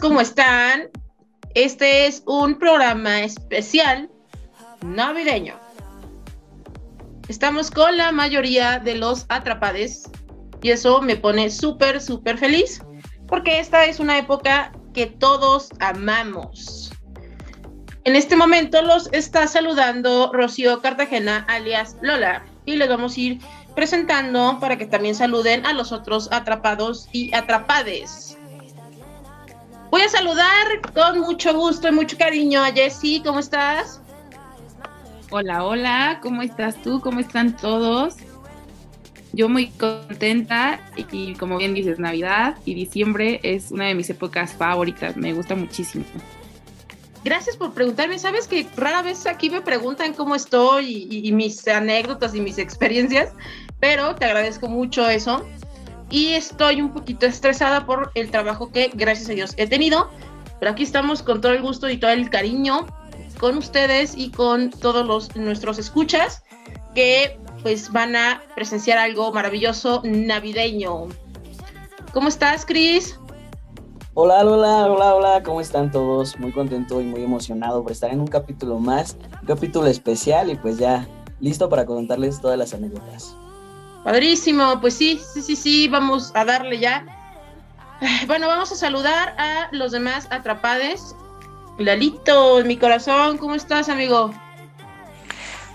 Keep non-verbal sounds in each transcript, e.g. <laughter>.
¿cómo están? Este es un programa especial navideño. Estamos con la mayoría de los atrapades y eso me pone súper, súper feliz porque esta es una época que todos amamos. En este momento los está saludando Rocío Cartagena, alias Lola, y les vamos a ir presentando para que también saluden a los otros atrapados y atrapades. Voy a saludar con mucho gusto y mucho cariño a Jessie. ¿Cómo estás? Hola, hola, ¿cómo estás tú? ¿Cómo están todos? Yo muy contenta y como bien dices, Navidad y diciembre es una de mis épocas favoritas, me gusta muchísimo. Gracias por preguntarme. Sabes que rara vez aquí me preguntan cómo estoy y, y mis anécdotas y mis experiencias, pero te agradezco mucho eso y estoy un poquito estresada por el trabajo que gracias a Dios he tenido, pero aquí estamos con todo el gusto y todo el cariño con ustedes y con todos los nuestros escuchas que pues van a presenciar algo maravilloso navideño. ¿Cómo estás, Cris? Hola, hola, hola, hola, ¿cómo están todos? Muy contento y muy emocionado por estar en un capítulo más, un capítulo especial y pues ya listo para contarles todas las anécdotas. Padrísimo, pues sí, sí, sí, sí, vamos a darle ya. Bueno, vamos a saludar a los demás atrapades. Lalito, mi corazón, ¿cómo estás, amigo?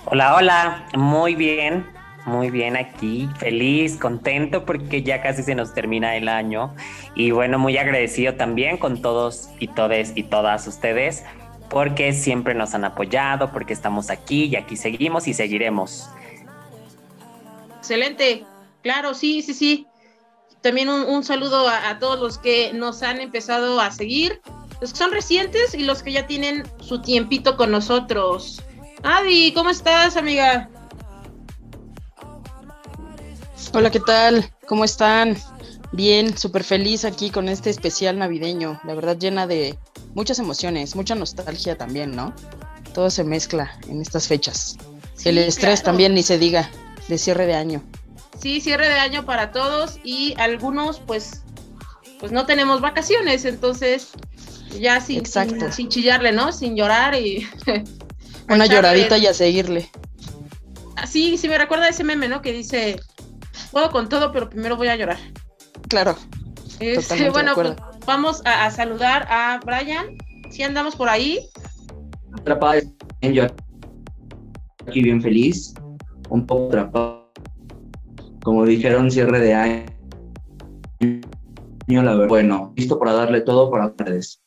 Hola, hola, muy bien, muy bien aquí, feliz, contento porque ya casi se nos termina el año y bueno, muy agradecido también con todos y todes y todas ustedes porque siempre nos han apoyado, porque estamos aquí y aquí seguimos y seguiremos. Excelente. Claro, sí, sí, sí. También un, saludo a, todos los que nos han empezado a seguir, los que son recientes y los que ya tienen su tiempito con nosotros. Adi, ¿cómo estás, amiga? Hola, ¿qué tal? ¿Cómo están? Bien, súper feliz aquí con este especial navideño. La verdad, llena de muchas emociones, mucha nostalgia también, ¿no? Todo se mezcla en estas fechas. El estrés también, ni se diga de cierre de año. Sí, cierre de año para todos y algunos pues pues no tenemos vacaciones, entonces ya sin, sin, chillarle, ¿no? Sin llorar y... <laughs> Una lloradita y a seguirle. Sí, sí me recuerda ese meme, ¿no? Que dice, puedo con todo, pero primero voy a llorar. Claro. Este, bueno, pues, vamos a, saludar a Brian. Si andamos por ahí. Atrapada, yo aquí bien feliz un poco atrapado. Como dijeron, cierre de año. Bueno, listo para darle todo para ustedes.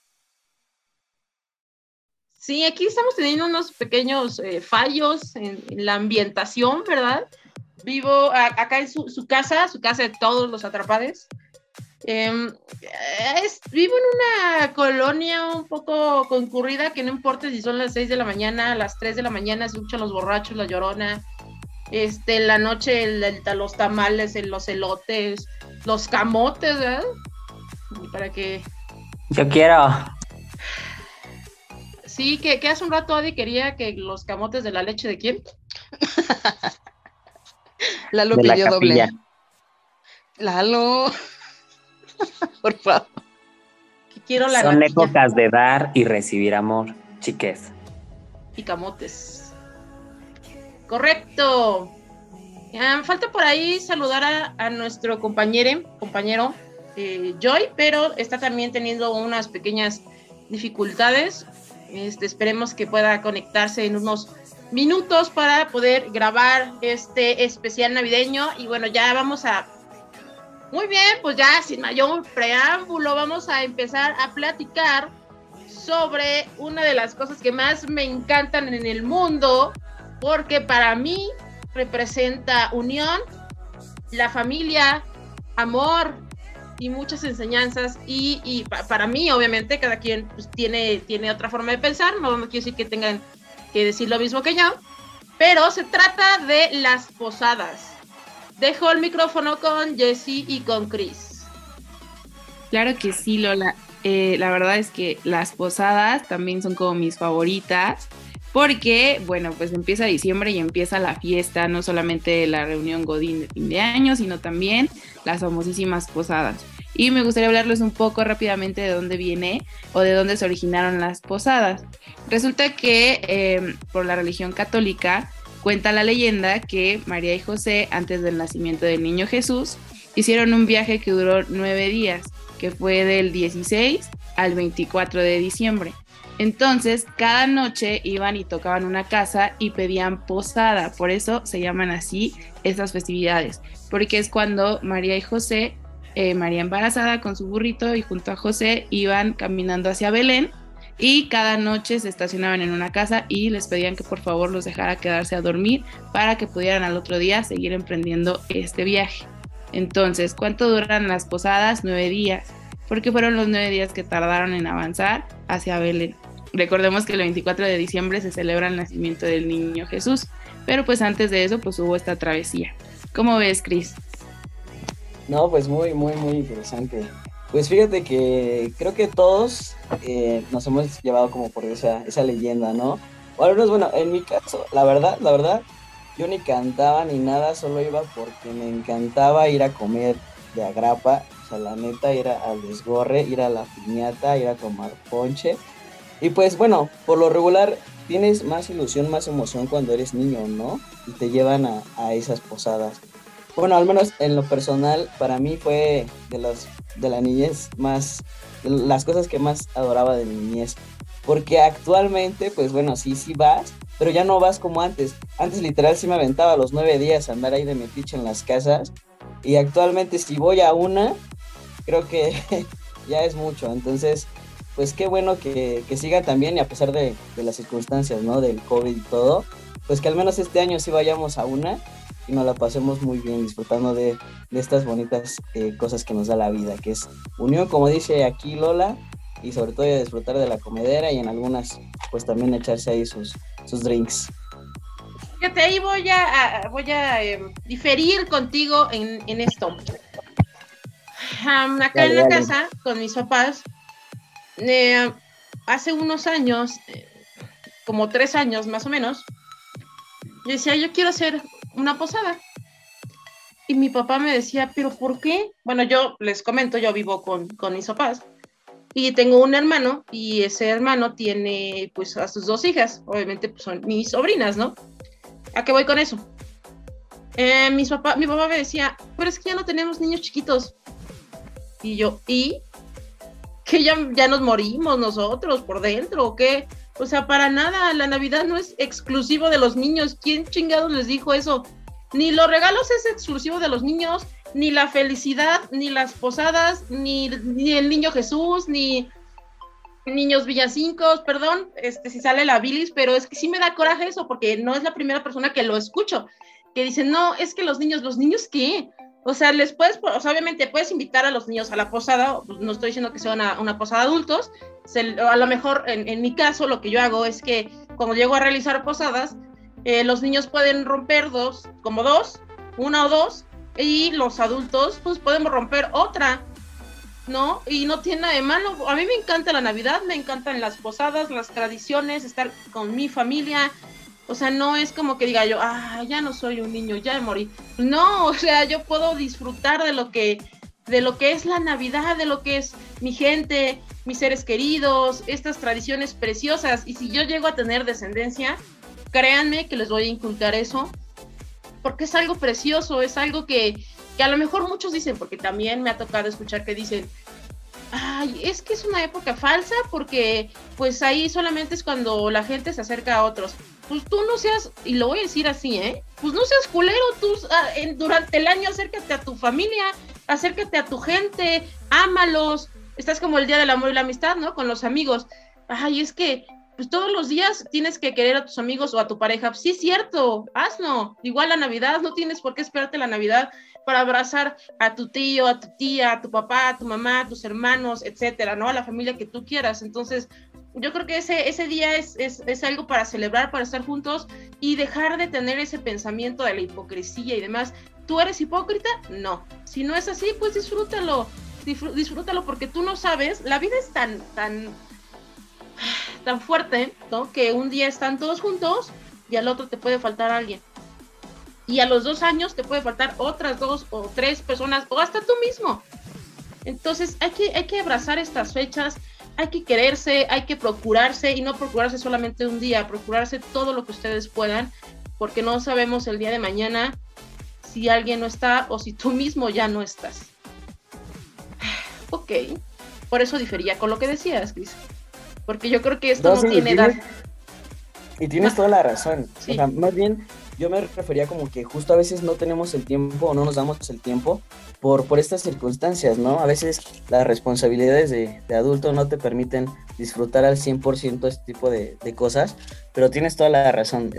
Sí, aquí estamos teniendo unos pequeños eh, fallos en, la ambientación, ¿verdad? Vivo acá en su, casa, su casa de todos los atrapades. Em, vivo en una colonia un poco concurrida que no importa si son las 6 de la mañana, las 3 de la mañana se escuchan los borrachos, la llorona, este, la noche el, los tamales, los elotes, los camotes, ¿verdad? Para que... Yo quiero. Sí, que, hace un rato Adi quería que los camotes de la leche de quién? <laughs> Lalo de pidió doble. Lalo. <laughs> Por favor. quiero la Son épocas de dar y recibir amor, chiques. Y camotes. Correcto. falta por ahí saludar a, nuestro compañero, compañero eh, Joy, pero está también teniendo unas pequeñas dificultades. Este, esperemos que pueda conectarse en unos minutos para poder grabar este especial navideño. Y bueno, ya vamos a... Muy bien, pues ya sin mayor preámbulo, vamos a empezar a platicar sobre una de las cosas que más me encantan en el mundo, porque para mí representa unión, la familia, amor y muchas enseñanzas y, para mí obviamente cada quien pues, tiene, tiene otra forma de pensar, no, quiero decir que tengan que decir lo mismo que yo, pero se trata de las posadas. Dejo el micrófono con Jessie y con Chris. Claro que sí, Lola. Eh, la verdad es que las posadas también son como mis favoritas porque, bueno, pues empieza diciembre y empieza la fiesta, no solamente la reunión Godín de fin de año, sino también las famosísimas posadas. y me gustaría hablarles un poco rápidamente de dónde viene o de dónde se originaron las posadas. Resulta que em, por la religión católica cuenta la leyenda que María y José, antes del nacimiento del niño Jesús, hicieron un viaje que duró nueve días, que fue del 16 al 24 de diciembre. Entonces, cada noche iban y tocaban una casa y pedían posada, por eso se llaman así estas festividades, porque es cuando María y José, eh, María embarazada con su burrito y junto a José iban caminando hacia Belén y cada noche se estacionaban en una casa y les pedían que por favor los dejara quedarse a dormir para que pudieran al otro día seguir emprendiendo este viaje. Entonces, ¿cuánto duran las posadas? Nueve días, porque fueron los nueve días que tardaron en avanzar hacia Belén. Recordemos que el 24 de diciembre se celebra el nacimiento del niño Jesús, pero pues antes de eso pues hubo esta travesía. ¿Cómo ves, Cris? No, pues muy, muy, muy interesante. Pues fíjate que creo que todos eh, nos hemos llevado como por esa, esa leyenda, ¿no? O al menos, bueno, en mi caso, la verdad, la verdad, yo ni cantaba ni nada, solo iba porque me encantaba ir a comer de agrapa, la neta, ir al desgorre, ir a la piñata, ir a tomar ponche. Y pues bueno, por lo regular tienes más ilusión, más emoción cuando eres niño, ¿no? Y te llevan a, a esas posadas. Bueno, al menos en lo personal, para mí fue de las de la niñez más, las cosas que más adoraba de mi niñez. Porque actualmente, pues bueno, sí, sí vas, pero ya no vas como antes. Antes literal sí me aventaba los nueve días a andar ahí de metiche en las casas. Y actualmente si voy a una, creo que <laughs> ya es mucho. Entonces, pues qué bueno que, que siga también y a pesar de, de, las circunstancias, ¿no? Del COVID y todo, pues que al menos este año sí vayamos a una y nos la pasemos muy bien disfrutando de, de estas bonitas eh, cosas que nos da la vida, que es unión, como dice aquí Lola, y sobre todo disfrutar de la comedera y en algunas, pues también echarse ahí sus, sus drinks. Fíjate, ahí voy a, voy a eh, diferir contigo en, en esto. Um, acá dale, en la dale. casa, con mis papás, eh, hace unos años, eh, como tres años más o menos, yo decía, yo quiero hacer una posada. Y mi papá me decía, ¿pero por qué? Bueno, yo les comento, yo vivo con, con mis papás y tengo un hermano y ese hermano tiene pues a sus dos hijas, obviamente pues, son mis sobrinas, ¿no? ¿A qué voy con eso? Eh, mis papá, mi papá me decía, pero es que ya no tenemos niños chiquitos. Y yo, ¿y? Que ya, ya nos morimos nosotros por dentro, ¿o qué? O sea, para nada, la Navidad no es exclusivo de los niños. ¿Quién chingados les dijo eso? Ni los regalos es exclusivo de los niños, ni la felicidad, ni las posadas, ni, ni el niño Jesús, ni niños villancicos, perdón, este, si sale la bilis, pero es que sí me da coraje eso, porque no es la primera persona que lo escucho, que dice, no, es que los niños, ¿los niños qué? O sea, les puedes, o sea, obviamente puedes invitar a los niños a la posada, pues, no estoy diciendo que sea una, una posada de adultos, se, a lo mejor en, en, mi caso lo que yo hago es que cuando llego a realizar posadas, eh, los niños pueden romper dos, como dos, una o dos, y los adultos pues podemos romper otra, ¿no? Y no tiene nada de malo. A mí me encanta la Navidad, me encantan las posadas, las tradiciones, estar con mi familia. O sea, no es como que diga yo, ah, ya no soy un niño, ya morí. No, <laughs> o sea, yo puedo disfrutar de lo que de lo que es la Navidad, de lo que es mi gente, mis seres queridos, estas tradiciones preciosas. Y si yo llego a tener descendencia, créanme que les voy a inculcar eso, porque es algo precioso, es algo que, que a lo mejor muchos dicen, porque también me ha tocado escuchar que dicen, ay, es que es una época falsa porque pues ahí solamente es cuando la gente se acerca a otros. Pues tú no seas, y lo voy a decir así, ¿eh? Pues no seas culero, tú ah, en, durante el año acércate a tu familia, acércate a tu gente, ámalos. Estás como el Día del Amor y la Amistad, ¿no? Con los amigos. Ay, es que pues todos los días tienes que querer a tus amigos o a tu pareja. Sí, cierto, hazlo. Igual la Navidad, no tienes por qué esperarte la Navidad para abrazar a tu tío, a tu tía, a tu papá, a tu mamá, a tus hermanos, etcétera, ¿no? A la familia que tú quieras. Entonces, yo creo que ese, ese día es, es, es, algo para celebrar, para estar juntos y dejar de tener ese pensamiento de la hipocresía y demás. ¿Tú eres hipócrita? No. Si no es así, pues disfrútalo. Disfrútalo porque tú no sabes, la vida es tan, tan, tan fuerte, ¿no? Que un día están todos juntos y al otro te puede faltar alguien. Y a los dos años te puede faltar otras dos o tres personas o hasta tú mismo. Entonces hay que, hay que abrazar estas fechas, hay que quererse, hay que procurarse y no procurarse solamente un día, procurarse todo lo que ustedes puedan, porque no sabemos el día de mañana si alguien no está o si tú <laughs> mismo ya no estás. <sighs> Ok, por eso difería con lo que decías, Cris. Porque yo creo que esto no, tiene edad. Y tienes toda la razón. O sea, más bien, yo me refería como que justo a veces no tenemos el tiempo o no nos damos el tiempo por, por estas circunstancias, ¿no? A veces las responsabilidades de, de adulto no te permiten disfrutar al 100% este tipo de, de, cosas, pero tienes toda la razón.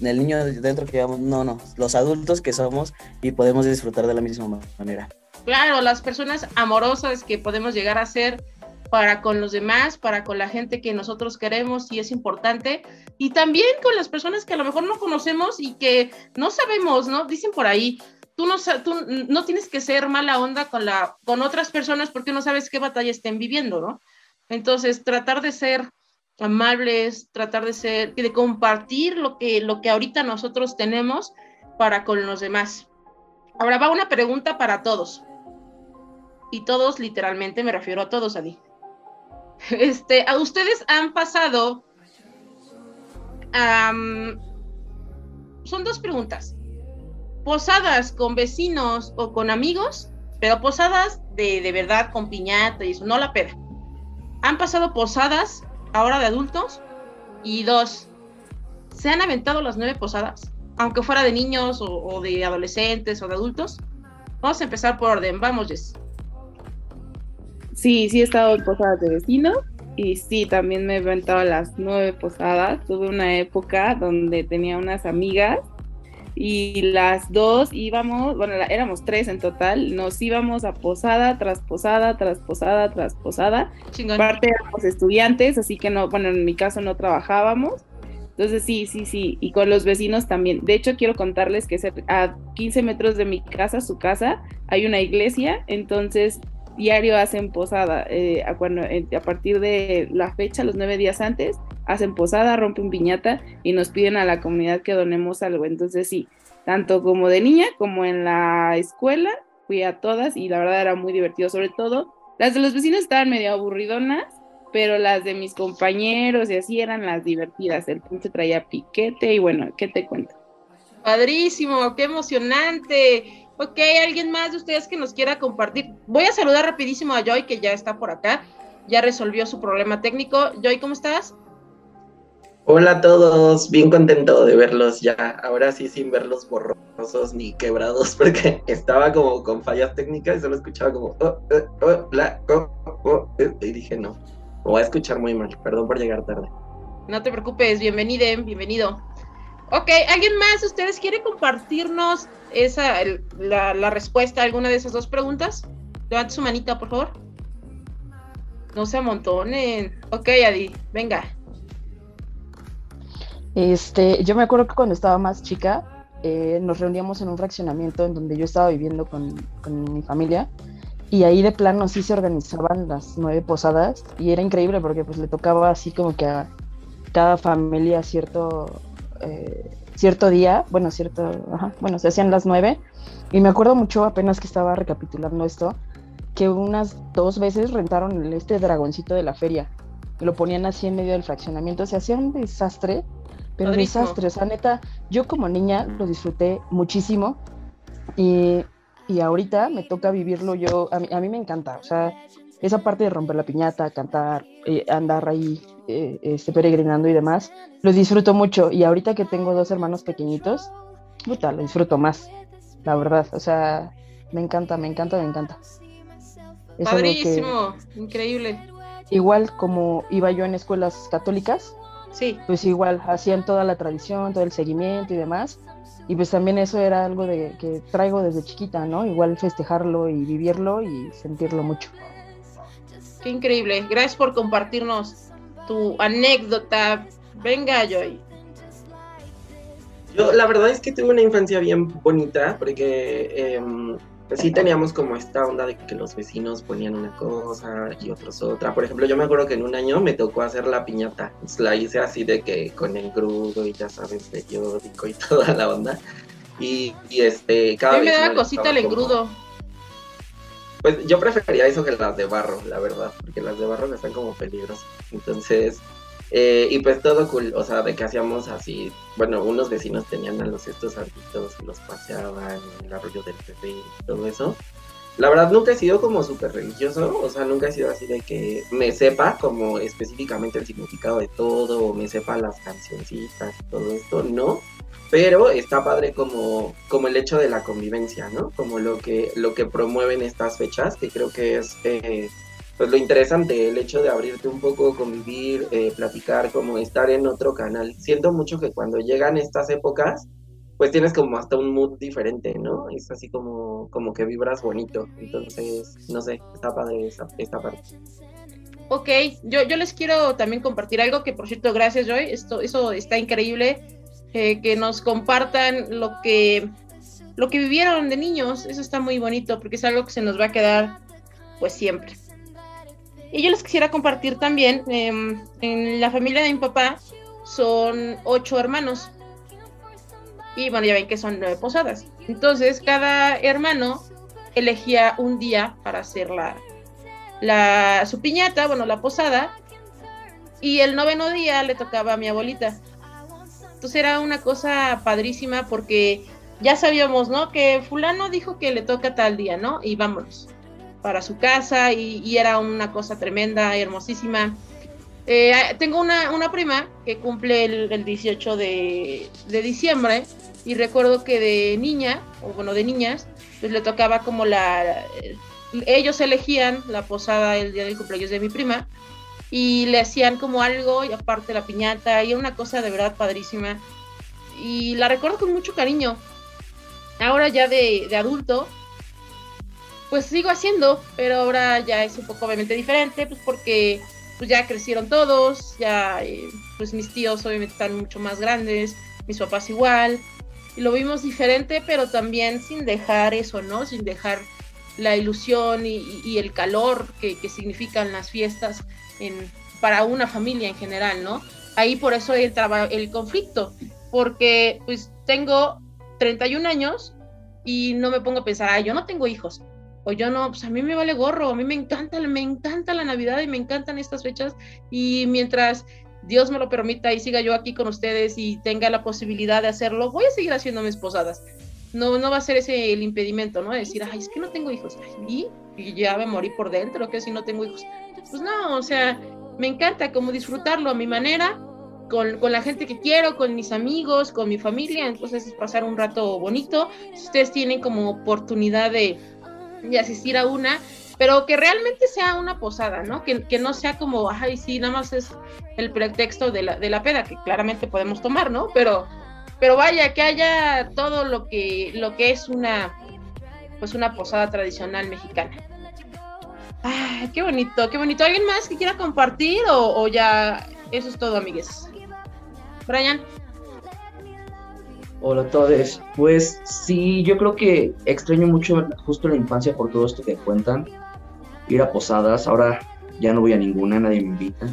El niño dentro que llevamos, no, no, los adultos que somos y podemos disfrutar de la misma manera. Claro, las personas amorosas que podemos llegar a ser para con los demás, para con la gente que nosotros queremos y es importante, y también con las personas que a lo mejor no conocemos y que no sabemos, ¿no? Dicen por ahí, tú no, tú no tienes que ser mala onda con, la, con otras personas porque no sabes qué batalla estén viviendo, ¿no? Entonces, tratar de ser amables, tratar de ser, de compartir lo que, lo que ahorita nosotros tenemos para con los demás. Ahora va una pregunta para todos y todos literalmente me refiero a todos, Adi. Este, ustedes han pasado. son dos preguntas. Posadas con vecinos o con amigos, pero posadas de, de verdad con piñata y eso, no la peda. Han pasado posadas ahora de adultos y dos, ¿se han aventado las nueve posadas? Aunque fuera de niños o, o de adolescentes o de adultos. Vamos a empezar por orden. Vamos, Jess. Sí, sí he estado en posadas de vecinos y sí, también me he inventado las nueve posadas. Tuve una época donde tenía unas amigas y las dos íbamos, bueno, éramos tres en total, nos íbamos a posada tras posada, tras posada, tras posada. Parte éramos estudiantes, así que no, bueno, en mi caso no trabajábamos. Entonces sí, sí, sí, y con los vecinos también. De hecho, quiero contarles que a 15 metros de mi casa, su casa, hay una iglesia, entonces diario hacen posada. Eh, a, cuando, eh, a partir de la fecha, los nueve días antes, hacen posada, rompen piñata y nos piden a la comunidad que donemos algo. Entonces sí, tanto como de niña como en la escuela, fui a todas y la verdad era muy divertido. Sobre todo, las de los vecinos estaban medio aburridonas, pero las de mis compañeros y así eran las divertidas. El punto traía piquete y bueno, ¿qué te cuento? Padrísimo, qué emocionante. Ok, ¿alguien más de ustedes que nos quiera compartir? Voy a saludar rapidísimo a Joy, que ya está por acá. Ya resolvió su problema técnico. Joy, ¿cómo estás? Hola a todos, bien contento de verlos ya. Ahora sí sin verlos borrosos ni quebrados, <laughs> porque estaba como con fallas técnicas y solo escuchaba como oh, oh, oh, oh y dije no, me voy a escuchar muy mal. Perdón por llegar tarde. No te preocupes, bienvenido, bienvenido. Ok, ¿alguien más? ¿Ustedes quiere compartirnos esa, la, respuesta a alguna de esas dos preguntas? Levante su manita, por favor. No se amontonen. Ok, Adi, venga. Este, yo me acuerdo que cuando estaba más chica, eh, nos reuníamos en un fraccionamiento en donde yo estaba viviendo con, con mi familia y ahí de plano sí se organizaban las nueve posadas y era increíble porque pues le tocaba así como que a cada familia cierto eh, cierto día, bueno, cierto, bueno, se hacían las nueve, y me acuerdo mucho apenas que estaba recapitulando esto, que unas dos veces rentaron este dragoncito de la feria, lo ponían así en medio del fraccionamiento, se hacía un desastre, pero desastre, o sea, neta, yo como niña lo disfruté muchísimo, y, y ahorita me toca vivirlo yo, a mí, a mí me encanta, o sea, esa parte de romper la piñata, cantar, eh, andar ahí eh, este, peregrinando y demás, lo disfruto mucho. Y ahorita que tengo dos hermanos pequeñitos, puta, lo disfruto más, la verdad. O sea, me encanta, me encanta, me encanta. Padrísimo, increíble. Igual como iba yo en escuelas católicas, sí. pues igual hacían toda la tradición, todo el seguimiento y demás. Y pues también eso era algo de, que traigo desde chiquita, ¿no? Igual festejarlo y vivirlo y sentirlo mucho. Qué increíble. Gracias por compartirnos tu anécdota. Venga, Joy. Yo la verdad es que tuve una infancia bien bonita porque eh, sí teníamos como esta onda de que los vecinos ponían una cosa y otros otra. Por ejemplo, yo me acuerdo que en un año me tocó hacer la piñata. la hice así de que con engrudo y ya sabes, periódico y <laughs> toda la onda. Y, y este, cada vez. me da cosita el engrudo. Pues yo prefería eso que las de barro, la verdad, porque las de barro están como peligrosas. Entonces, eh, y pues todo cool, o sea, de que hacíamos así, bueno, unos vecinos tenían a los estos arbitos y los paseaban en el arroyo del bebé y todo eso. La verdad nunca he sido como súper religioso, o sea, nunca he sido así de que me sepa como específicamente el significado de todo, o me sepa las cancioncitas y todo esto, no. Pero está padre como, como el hecho de la convivencia, ¿no? Como lo que, lo que promueven estas fechas, que creo que es eh, pues lo interesante, el hecho de abrirte un poco, convivir, eh, platicar, como estar en otro canal. Siento mucho que cuando llegan estas épocas, pues tienes como hasta un mood diferente, ¿no? Es así como, como que vibras bonito. Entonces, no sé, está padre esta, esta parte. Ok, yo, yo les quiero también compartir algo que, por cierto, gracias, Joy. Esto, eso está increíble. Eh, que nos compartan lo que, lo que vivieron de niños. Eso está muy bonito porque es algo que se nos va a quedar, pues siempre. Y yo les quisiera compartir también, em, en la familia de mi papá son ocho hermanos y bueno, ya ven que son nueve posadas. Entonces, cada hermano elegía un día para hacer la, la, su piñata, bueno, la posada, y el noveno día le tocaba a mi abuelita. Entonces era una cosa padrísima porque ya sabíamos, ¿no? Que fulano dijo que le toca tal día, ¿no? Y vámonos para su casa y, era una cosa tremenda, hermosísima. Eh, tengo una, una, prima que cumple el, el 18 de, de, diciembre y recuerdo que de niña, o bueno, de niñas, pues le tocaba como la... Ellos elegían la posada el día del cumpleaños de mi prima y le hacían como algo y aparte la piñata y era una cosa de verdad padrísima y la recuerdo con mucho cariño. Ahora ya de, de adulto, pues sigo haciendo, pero ahora ya es un poco obviamente diferente, pues porque pues ya crecieron todos, ya eh, pues mis tíos obviamente están mucho más grandes, mis papás igual, y lo vimos diferente, pero también sin dejar eso, ¿no? Sin dejar la ilusión y, el calor que, significan las fiestas en, para una familia en general, ¿no? Ahí por eso el, el conflicto, porque pues tengo 31 años y no me pongo a pensar, ay, yo no tengo hijos, o yo no, pues a mí me vale gorro, a mí me encanta, me encanta la Navidad y me encantan estas fechas y mientras Dios me lo permita y siga yo aquí con ustedes y tenga la posibilidad de hacerlo, voy a seguir haciendo mis posadas. No, no va a ser ese el impedimento, ¿no? Decir, ay, es que no tengo hijos. ¿y? ya me morí por dentro, que si no tengo hijos. Pues no, o sea, me encanta como disfrutarlo a mi manera, con, con, la gente que quiero, con mis amigos, con mi familia. Entonces es pasar un rato bonito. Si ustedes tienen como oportunidad de, de asistir a una, pero que realmente sea una posada, ¿no? Que, que, no sea como, ay, sí, nada más es el pretexto de la, de la peda, que claramente podemos tomar, ¿no? Pero, pero vaya, que haya todo lo que, lo que es una, pues una posada tradicional mexicana. Ay, qué bonito, qué bonito. ¿Alguien más que quiera compartir o, o ya eso es todo, amigues? Brian. Hola a todos. Pues sí, yo creo que extraño mucho justo la infancia por todo esto que cuentan ir a posadas. Ahora ya no voy a ninguna, nadie me invita.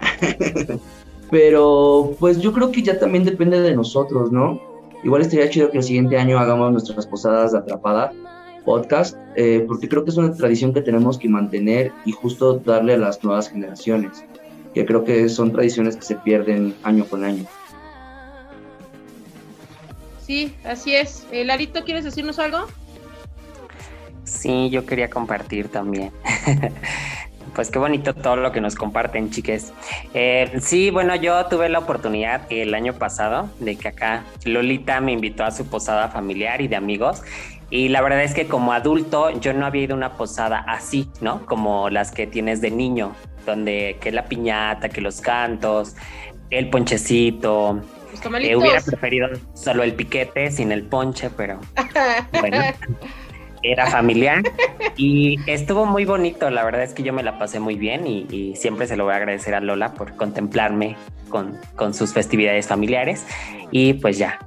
<laughs> Pero pues yo creo que ya también depende de nosotros, ¿no? Igual estaría chido que el siguiente año hagamos nuestras posadas de atrapada podcast, eh, porque creo que es una tradición que tenemos que mantener y justo darle a las nuevas generaciones, que creo que son tradiciones que se pierden año con año. Sí, así es. Eh, Larito, ¿quieres decirnos algo? Sí, yo quería compartir también. <laughs> pues qué bonito todo lo que nos comparten, chiques. Eh, sí, bueno, yo tuve la oportunidad el año pasado de que acá Lolita me invitó a su posada familiar y de amigos. Y la verdad es que como adulto yo no había ido a una posada así, ¿no? Como las que tienes de niño, donde que la piñata, que los cantos, el ponchecito. Eh, hubiera preferido solo el piquete sin el ponche, pero bueno. <laughs> era familiar y estuvo muy bonito. La verdad es que yo me la pasé muy bien y, siempre se lo voy a agradecer a Lola por contemplarme con, con sus festividades familiares. Y pues ya.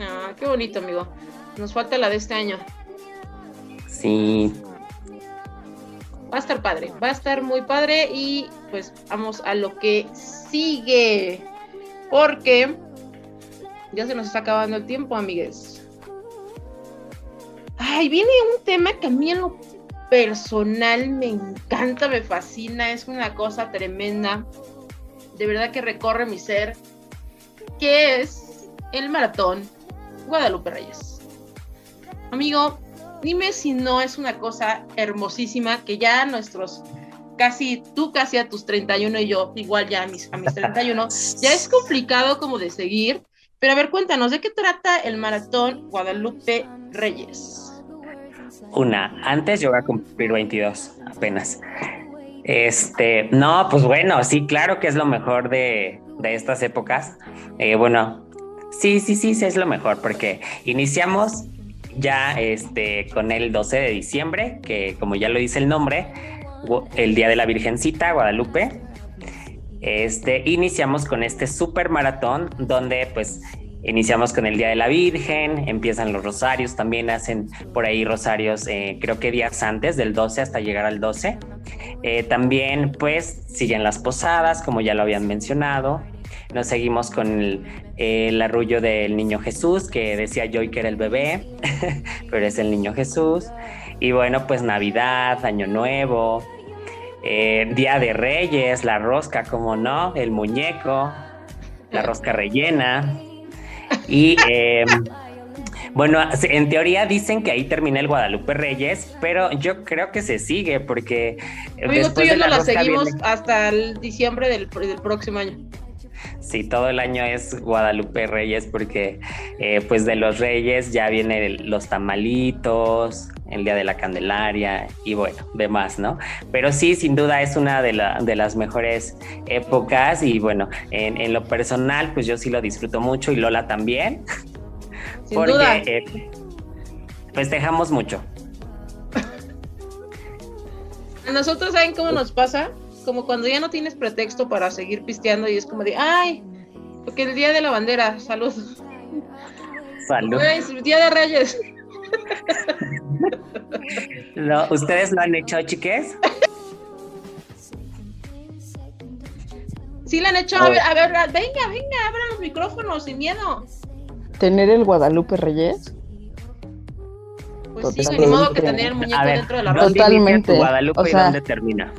Ah, qué bonito, amigo. Nos falta la de este año. Sí. Va a estar padre, va a estar muy padre y pues vamos a lo que sigue. Porque ya se nos está acabando el tiempo, amigues. Ay, viene un tema que a mí en lo personal me encanta, me fascina, es una cosa tremenda. De verdad que recorre mi ser, que es el maratón Guadalupe Reyes. Amigo, dime si no es una cosa hermosísima que ya nuestros casi, tú casi a tus 31 y yo igual ya a mis, a mis 31, ya es complicado como de seguir. Pero a ver, cuéntanos, ¿de qué trata el maratón Guadalupe Reyes? Una, antes yo voy a cumplir 22 apenas. Este, no, pues bueno, sí, claro que es lo mejor de, de estas épocas. Eh, bueno, sí, sí, sí, sí, es lo mejor porque iniciamos ya este, con el 12 de diciembre, que como ya lo dice el nombre, el Día de la Virgencita, Guadalupe. Este, iniciamos con este super maratón donde pues iniciamos con el Día de la Virgen, empiezan los rosarios, también hacen por ahí rosarios eh, creo que días antes del 12 hasta llegar al 12. Eh, también pues siguen las posadas, como ya lo habían mencionado. Nos seguimos con el, el arrullo del niño Jesús, que decía yo que era el bebé, <laughs> pero es el niño Jesús. Y bueno, pues Navidad, Año Nuevo, eh, Día de Reyes, la rosca, como no, el muñeco, la rosca rellena. Y em, bueno, en teoría dicen que ahí termina el Guadalupe Reyes, pero yo creo que se sigue porque... Amigo, tú y yo no la seguimos hasta el diciembre del próximo año. Sí, todo el año es Guadalupe Reyes porque eh, pues de los Reyes ya vienen los tamalitos, el Día de la Candelaria y bueno, demás, ¿no? Pero sí, sin duda es una de, las mejores épocas y bueno, en, lo personal pues yo sí lo disfruto mucho y Lola también. Sin porque duda. Eh, festejamos mucho. A nosotros, ¿saben cómo nos pasa? como cuando ya no tienes pretexto para seguir pisteando y es como de, ay, porque el día de la bandera, salud. Salud. día de Reyes. ¿Ustedes lo han hecho, chiques? Sí, lo han hecho. A ver, a ver, venga, venga, abran los micrófonos sin miedo. ¿Tener el Guadalupe Reyes? Pues sí, ni modo que tener el muñeco dentro de la ropa. Totalmente. Guadalupe, o sea, ¿dónde termina?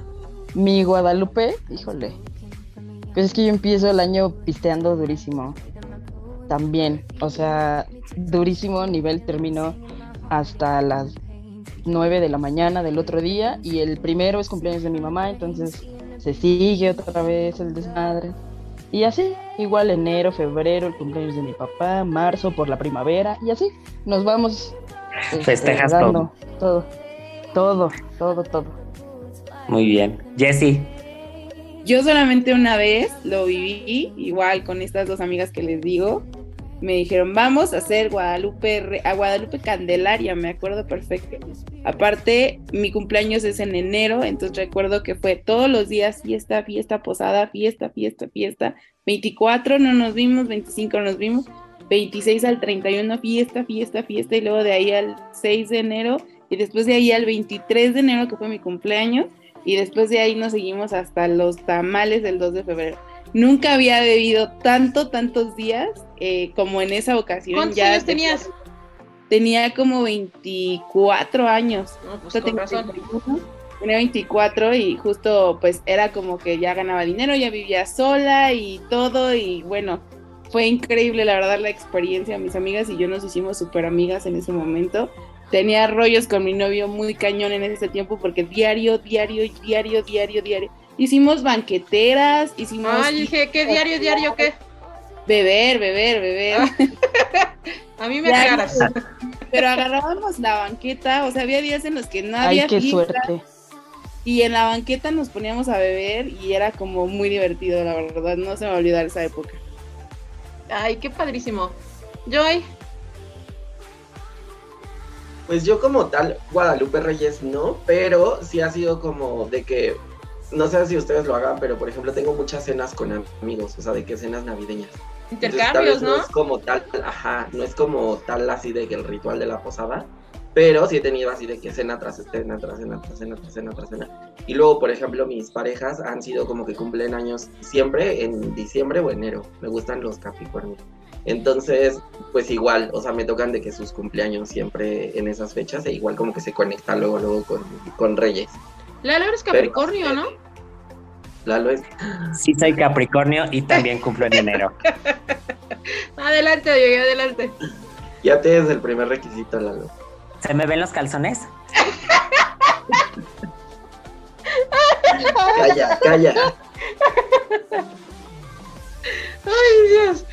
Mi Guadalupe, híjole. Pues es que yo empiezo el año pisteando durísimo. También. O sea, durísimo nivel terminó hasta las 9 de la mañana del otro día. Y el primero es cumpleaños de mi mamá, entonces se sigue otra vez el desmadre. Y así, igual enero, febrero, el cumpleaños de mi papá, marzo por la primavera, y así nos vamos. Este, Festejas todo. Todo, todo, todo, todo. Muy bien. Jessie. Yo solamente una vez lo viví, igual con estas dos amigas que les digo. Me dijeron, vamos a hacer Guadalupe, a Guadalupe Candelaria, me acuerdo perfecto. Aparte, mi cumpleaños es en enero, entonces recuerdo que fue todos los días fiesta, fiesta, posada, fiesta, fiesta, fiesta. 24 no nos vimos, 25 nos vimos, 26 al 31 fiesta, fiesta, fiesta, y luego de ahí al 6 de enero, y después de ahí al 23 de enero, que fue mi cumpleaños, y después de ahí nos seguimos hasta los tamales del 2 de febrero. Nunca había bebido tanto, tantos días eh, como en esa ocasión. ¿Cuántos ya años tenías? Tenía como 24 años. pues tenía, tenía 24 y justo pues era como que ya ganaba dinero, ya vivía sola y todo y bueno, fue increíble la verdad la experiencia. Mis amigas y yo nos hicimos súper amigas en ese momento tenía rollos con mi novio muy cañón en ese tiempo porque diario, diario, diario, diario, diario. Hicimos banqueteras, hicimos... Ay, dije, ¿qué diario, diario, qué? Beber, beber, beber. <laughs> A mí me caras. Pero agarrábamos la banqueta, o sea, había días en los que no había Ay, qué suerte. Y en la banqueta nos poníamos a beber y era como muy divertido, la verdad. No se me va a olvidar esa época. Ay, qué padrísimo. Joy, pues yo como tal, Guadalupe Reyes no, pero sí ha sido como de que, no sé si ustedes lo hagan, pero por ejemplo tengo muchas cenas con amigos, o sea, de que cenas navideñas. Intercambios, ¿no? No es como tal, ajá, no es como tal así de que el ritual de la posada, pero sí he tenido así de que cena tras cena, tras cena, tras cena, tras cena, tras cena. Y luego, por ejemplo, mis parejas han sido como que cumplen años siempre en diciembre o enero. Me gustan los Capricornios. Entonces, pues igual, o sea, me tocan de que sus cumpleaños siempre en esas fechas, e igual como que se conecta luego, luego con, con Reyes. Lalo eres Capricornio, ¿no? Lalo es. Sí, soy Capricornio y también cumplo en enero. <laughs> adelante, yo adelante. Ya te es el primer requisito, Lalo. ¿Se me ven los calzones? <laughs> calla, calla. Ay, Dios.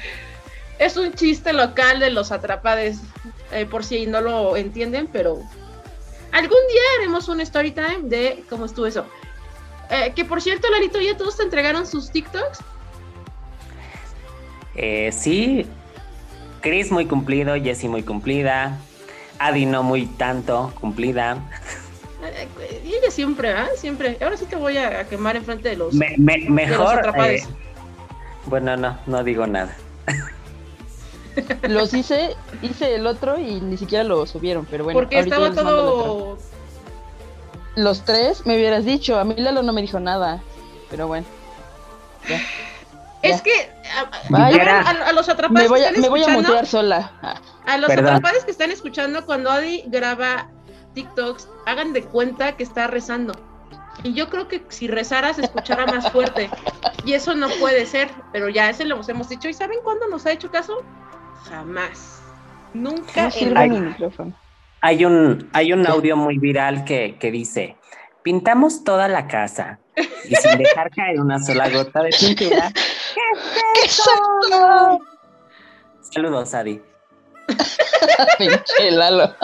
Es un chiste local de los atrapades, eh, por si no lo entienden, pero algún día haremos un story time de cómo estuvo eso. Eh, que por cierto, Larito, ¿ya todos te entregaron sus TikToks? Eh, sí. Chris muy cumplido, Jessie muy cumplida, Adi no muy tanto cumplida. Y ella siempre, ¿ah? Siempre. Ahora sí te voy a quemar enfrente de los, mejor. bueno, no, no digo nada. Los hice, hice el otro y ni siquiera lo subieron, pero bueno. Porque estaba todo. Los tres me hubieras dicho, a mí Lalo no me dijo nada, pero bueno. Es que a, los atrapados. Me voy a, me voy a mutear sola. A los atrapados que están escuchando, cuando Adi graba TikToks, hagan de cuenta que está rezando. Y yo creo que si rezara se escuchara más <laughs> fuerte. Y eso no puede ser, pero ya ese lo hemos dicho. ¿Y saben cuándo nos ha hecho caso? Jamás. Nunca hay, micrófono. Hay un, hay un <laughs> audio muy viral que, que dice, pintamos toda la casa y sin dejar caer una sola gota de pintura. <laughs> ¿Qué es eso? Saludos, Adi. <laughs> Pinche Lalo.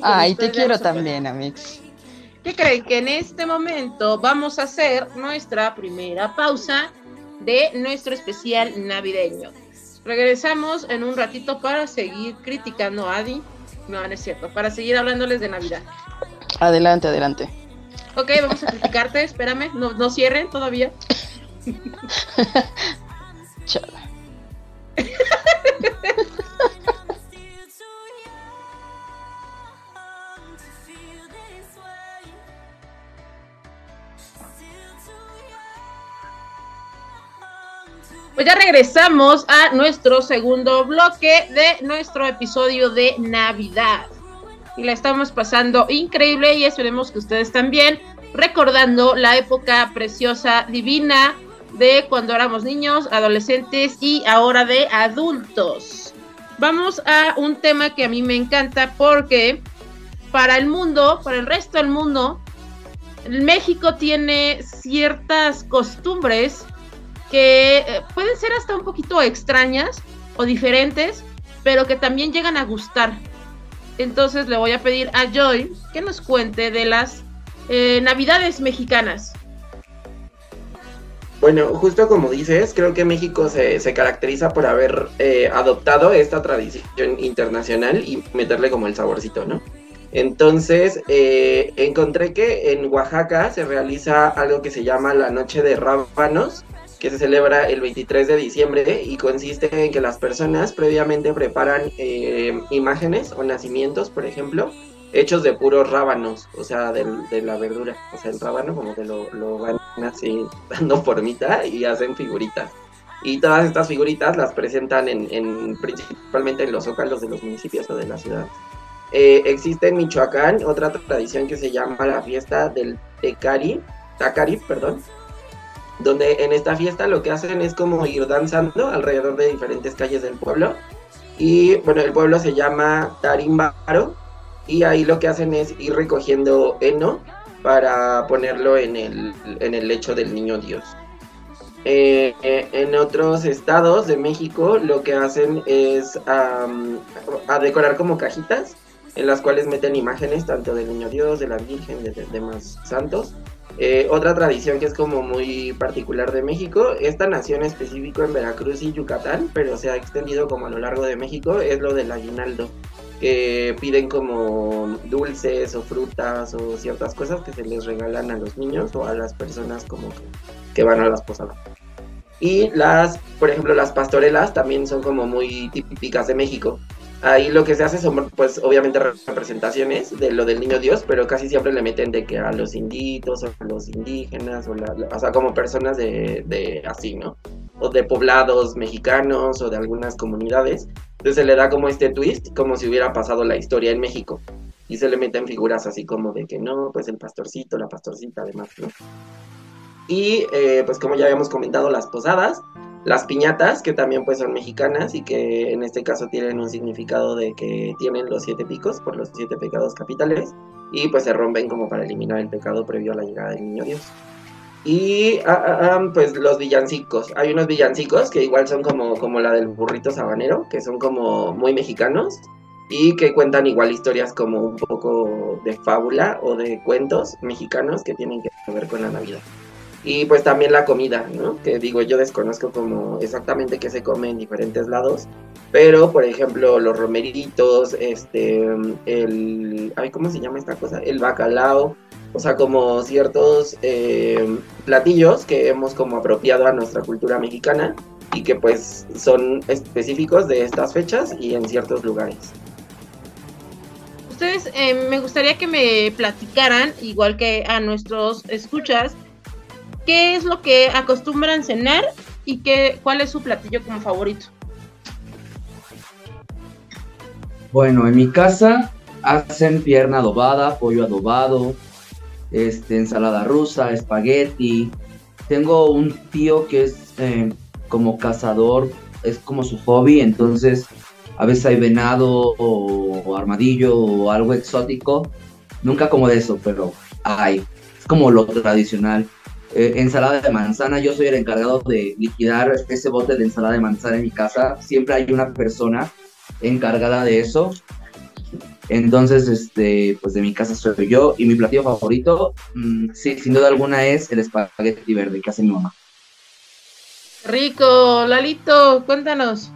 Ay, te quiero también, Amix. ¿Qué creen? Que en este momento vamos a hacer nuestra primera pausa de nuestro especial navideño. Regresamos en un ratito para seguir criticando a Adi. No, no es cierto, para seguir hablándoles de Navidad. Adelante, adelante. Ok, vamos a criticarte, espérame, no, no cierren todavía. <laughs> Chala. <laughs> Pues ya regresamos a nuestro segundo bloque de nuestro episodio de Navidad. Y la estamos pasando increíble y esperemos que ustedes también, recordando la época preciosa, divina de cuando éramos niños, adolescentes y ahora de adultos. Vamos a un tema que a mí me encanta porque para el mundo, para el resto del mundo, México tiene ciertas costumbres que eh, pueden ser hasta un poquito extrañas o diferentes, pero que también llegan a gustar. Entonces le voy a pedir a Joy que nos cuente de las eh, navidades mexicanas. Bueno, justo como dices, creo que México se, caracteriza por haber eh, adoptado esta tradición internacional y meterle como el saborcito, ¿no? Entonces, encontré que en Oaxaca se realiza algo que se llama la Noche de Rábanos, que se celebra el 23 de diciembre y consiste en que las personas previamente preparan eh, imágenes o nacimientos, por ejemplo, hechos de puros rábanos, o sea, de, la verdura. O sea, el rábano como que lo, van así <laughs> dando formita y hacen figuritas. Y todas estas figuritas las presentan en, principalmente en los zócalos de los municipios o de la ciudad. Eh, existe en Michoacán otra tradición que se llama la fiesta del Tecari, Tacari, perdón, donde en esta fiesta lo que hacen es como ir danzando alrededor de diferentes calles del pueblo. Y bueno, el pueblo se llama Tarimbaro y ahí lo que hacen es ir recogiendo heno para ponerlo en el, en el lecho del niño Dios. Eh, en otros estados de México lo que hacen es a decorar como cajitas en las cuales meten imágenes tanto del niño Dios, de la Virgen, de demás santos eh, otra tradición que es como muy particular de México, esta nación específico en Veracruz y Yucatán, pero se ha extendido como a lo largo de México, es lo del aguinaldo, que piden como dulces o frutas o ciertas cosas que se les regalan a los niños o a las personas como que, van a las posadas. Y las, por ejemplo, las pastorelas también son como muy típicas de México. Ahí lo que se hace son, pues, obviamente representaciones de lo del niño Dios, pero casi siempre le meten de que a los inditos o los indígenas, o, la, o sea, como personas de, de así, ¿no? o de poblados mexicanos o de algunas comunidades. Entonces se le da como este twist, como si hubiera pasado la historia en México. Y se le meten figuras así como de que no, pues el pastorcito, la pastorcita, además, ¿no? Y eh, pues como ya habíamos comentado, las posadas, las piñatas, que también pues son mexicanas y que en este caso tienen un significado de que tienen los siete picos por los siete pecados capitales y pues se rompen como para eliminar el pecado previo a la llegada del niño Dios. Y ah, ah, ah, pues los villancicos. Hay unos villancicos que igual son como, como la del burrito sabanero, que son como muy mexicanos y que cuentan igual historias como un poco de fábula o de cuentos mexicanos que tienen que ver con la Navidad. Y pues también la comida, ¿no? Que digo, yo desconozco como exactamente qué se come en diferentes lados, pero por ejemplo los romeritos, este, el, ¿cómo se llama esta cosa? El bacalao, o sea, como ciertos eh, platillos que hemos como apropiado a nuestra cultura mexicana y que pues son específicos de estas fechas y en ciertos lugares. Ustedes, eh, me gustaría que me platicaran, igual que a nuestros escuchas, qué es lo que acostumbran cenar y qué, cuál es su platillo como favorito. Bueno, en mi casa hacen pierna adobada, pollo adobado, este, ensalada rusa, espagueti. Tengo un tío que es eh, como cazador, es como su hobby, entonces a veces hay venado o, armadillo o algo exótico. Nunca como de eso, pero hay. Es como lo tradicional. Eh, ensalada de manzana, yo soy el encargado de liquidar ese bote de ensalada de manzana en mi casa. Siempre hay una persona encargada de eso. Entonces, este, pues de mi casa soy yo y mi platillo favorito, mm, sí, sin duda alguna es el espagueti verde que hace mi mamá. Rico, Lalito, cuéntanos.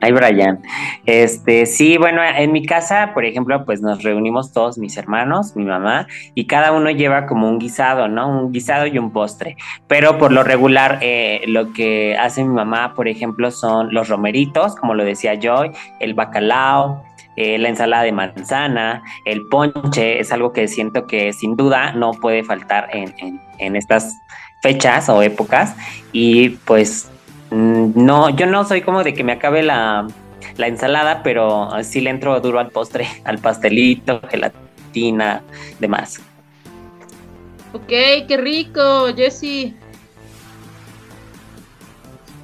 Ay, Brian. Este, sí, bueno, en mi casa, por ejemplo, pues nos reunimos todos mis hermanos, mi mamá, y cada uno lleva como un guisado, ¿no? Un guisado y un postre. Pero por lo regular, eh, lo que hace mi mamá, por ejemplo, son los romeritos, como lo decía yo, el bacalao, eh, la ensalada de manzana, el ponche, es algo que siento que sin duda no puede faltar en, en estas fechas o épocas. Y pues no, yo no soy como de que me acabe la, ensalada, pero sí le entro duro al postre, <laughs> al pastelito, gelatina, demás. Ok, qué rico, Jessy.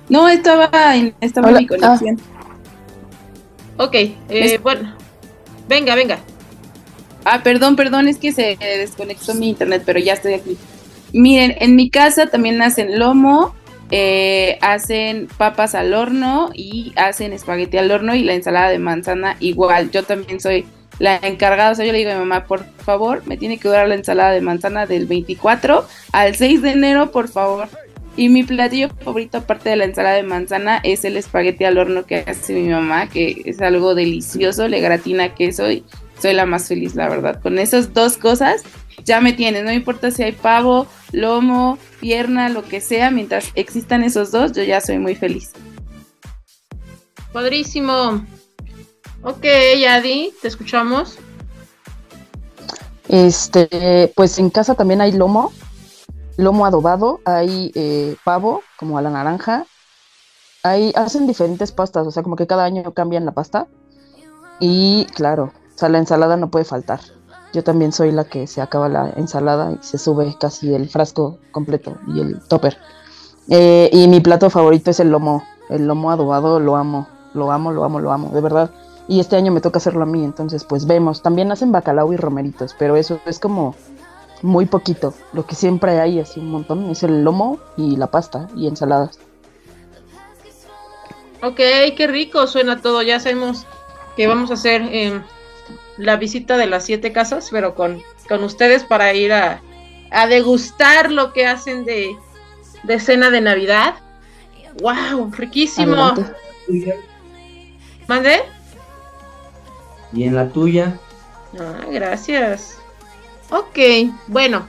No, estaba en, estaba mi conexión. Ok, eh, bueno, venga, venga. Ah, perdón, perdón, es que se desconectó mi internet, pero ya estoy aquí. Miren, en mi casa también hacen lomo, eh, hacen papas al horno y hacen espagueti al horno y la ensalada de manzana igual. Yo también soy la encargada, o sea, yo le digo a mi mamá, por favor, me tiene que durar la ensalada de manzana del 24 al 6 de enero, por favor. Y mi platillo favorito, aparte de la ensalada de manzana, es el espagueti al horno que hace mi mamá, que es algo delicioso, le gratina queso y soy la más feliz, la verdad. Con esas dos cosas ya me tienes, no importa si hay pavo, lomo, pierna, lo que sea, mientras existan esos dos, yo ya soy muy feliz. Padrísimo. Ok, Adi, te escuchamos. Este, pues en casa también hay lomo, lomo adobado, hay eh, pavo, como a la naranja. Hay, hacen diferentes pastas, o sea, como que cada año cambian la pasta. Y claro, o sea, la ensalada no puede faltar. Yo también soy la que se acaba la ensalada y se sube casi el frasco completo y el topper. Eh, y mi plato favorito es el lomo. El lomo adobado lo amo, lo amo, lo amo, lo amo, de verdad. Y este año me toca hacerlo a mí, entonces pues vemos. También hacen bacalao y romeritos, pero eso es como muy poquito. Lo que siempre hay así un montón es el lomo y la pasta y ensaladas. Ok, qué rico suena todo. Ya sabemos que vamos a hacer eh, la visita de las siete casas, pero con, con ustedes para ir a, a degustar lo que hacen de, de cena de Navidad. ¡Wow! Riquísimo. ¿Mande? ¿Y en la tuya? Ah, gracias. Ok, bueno,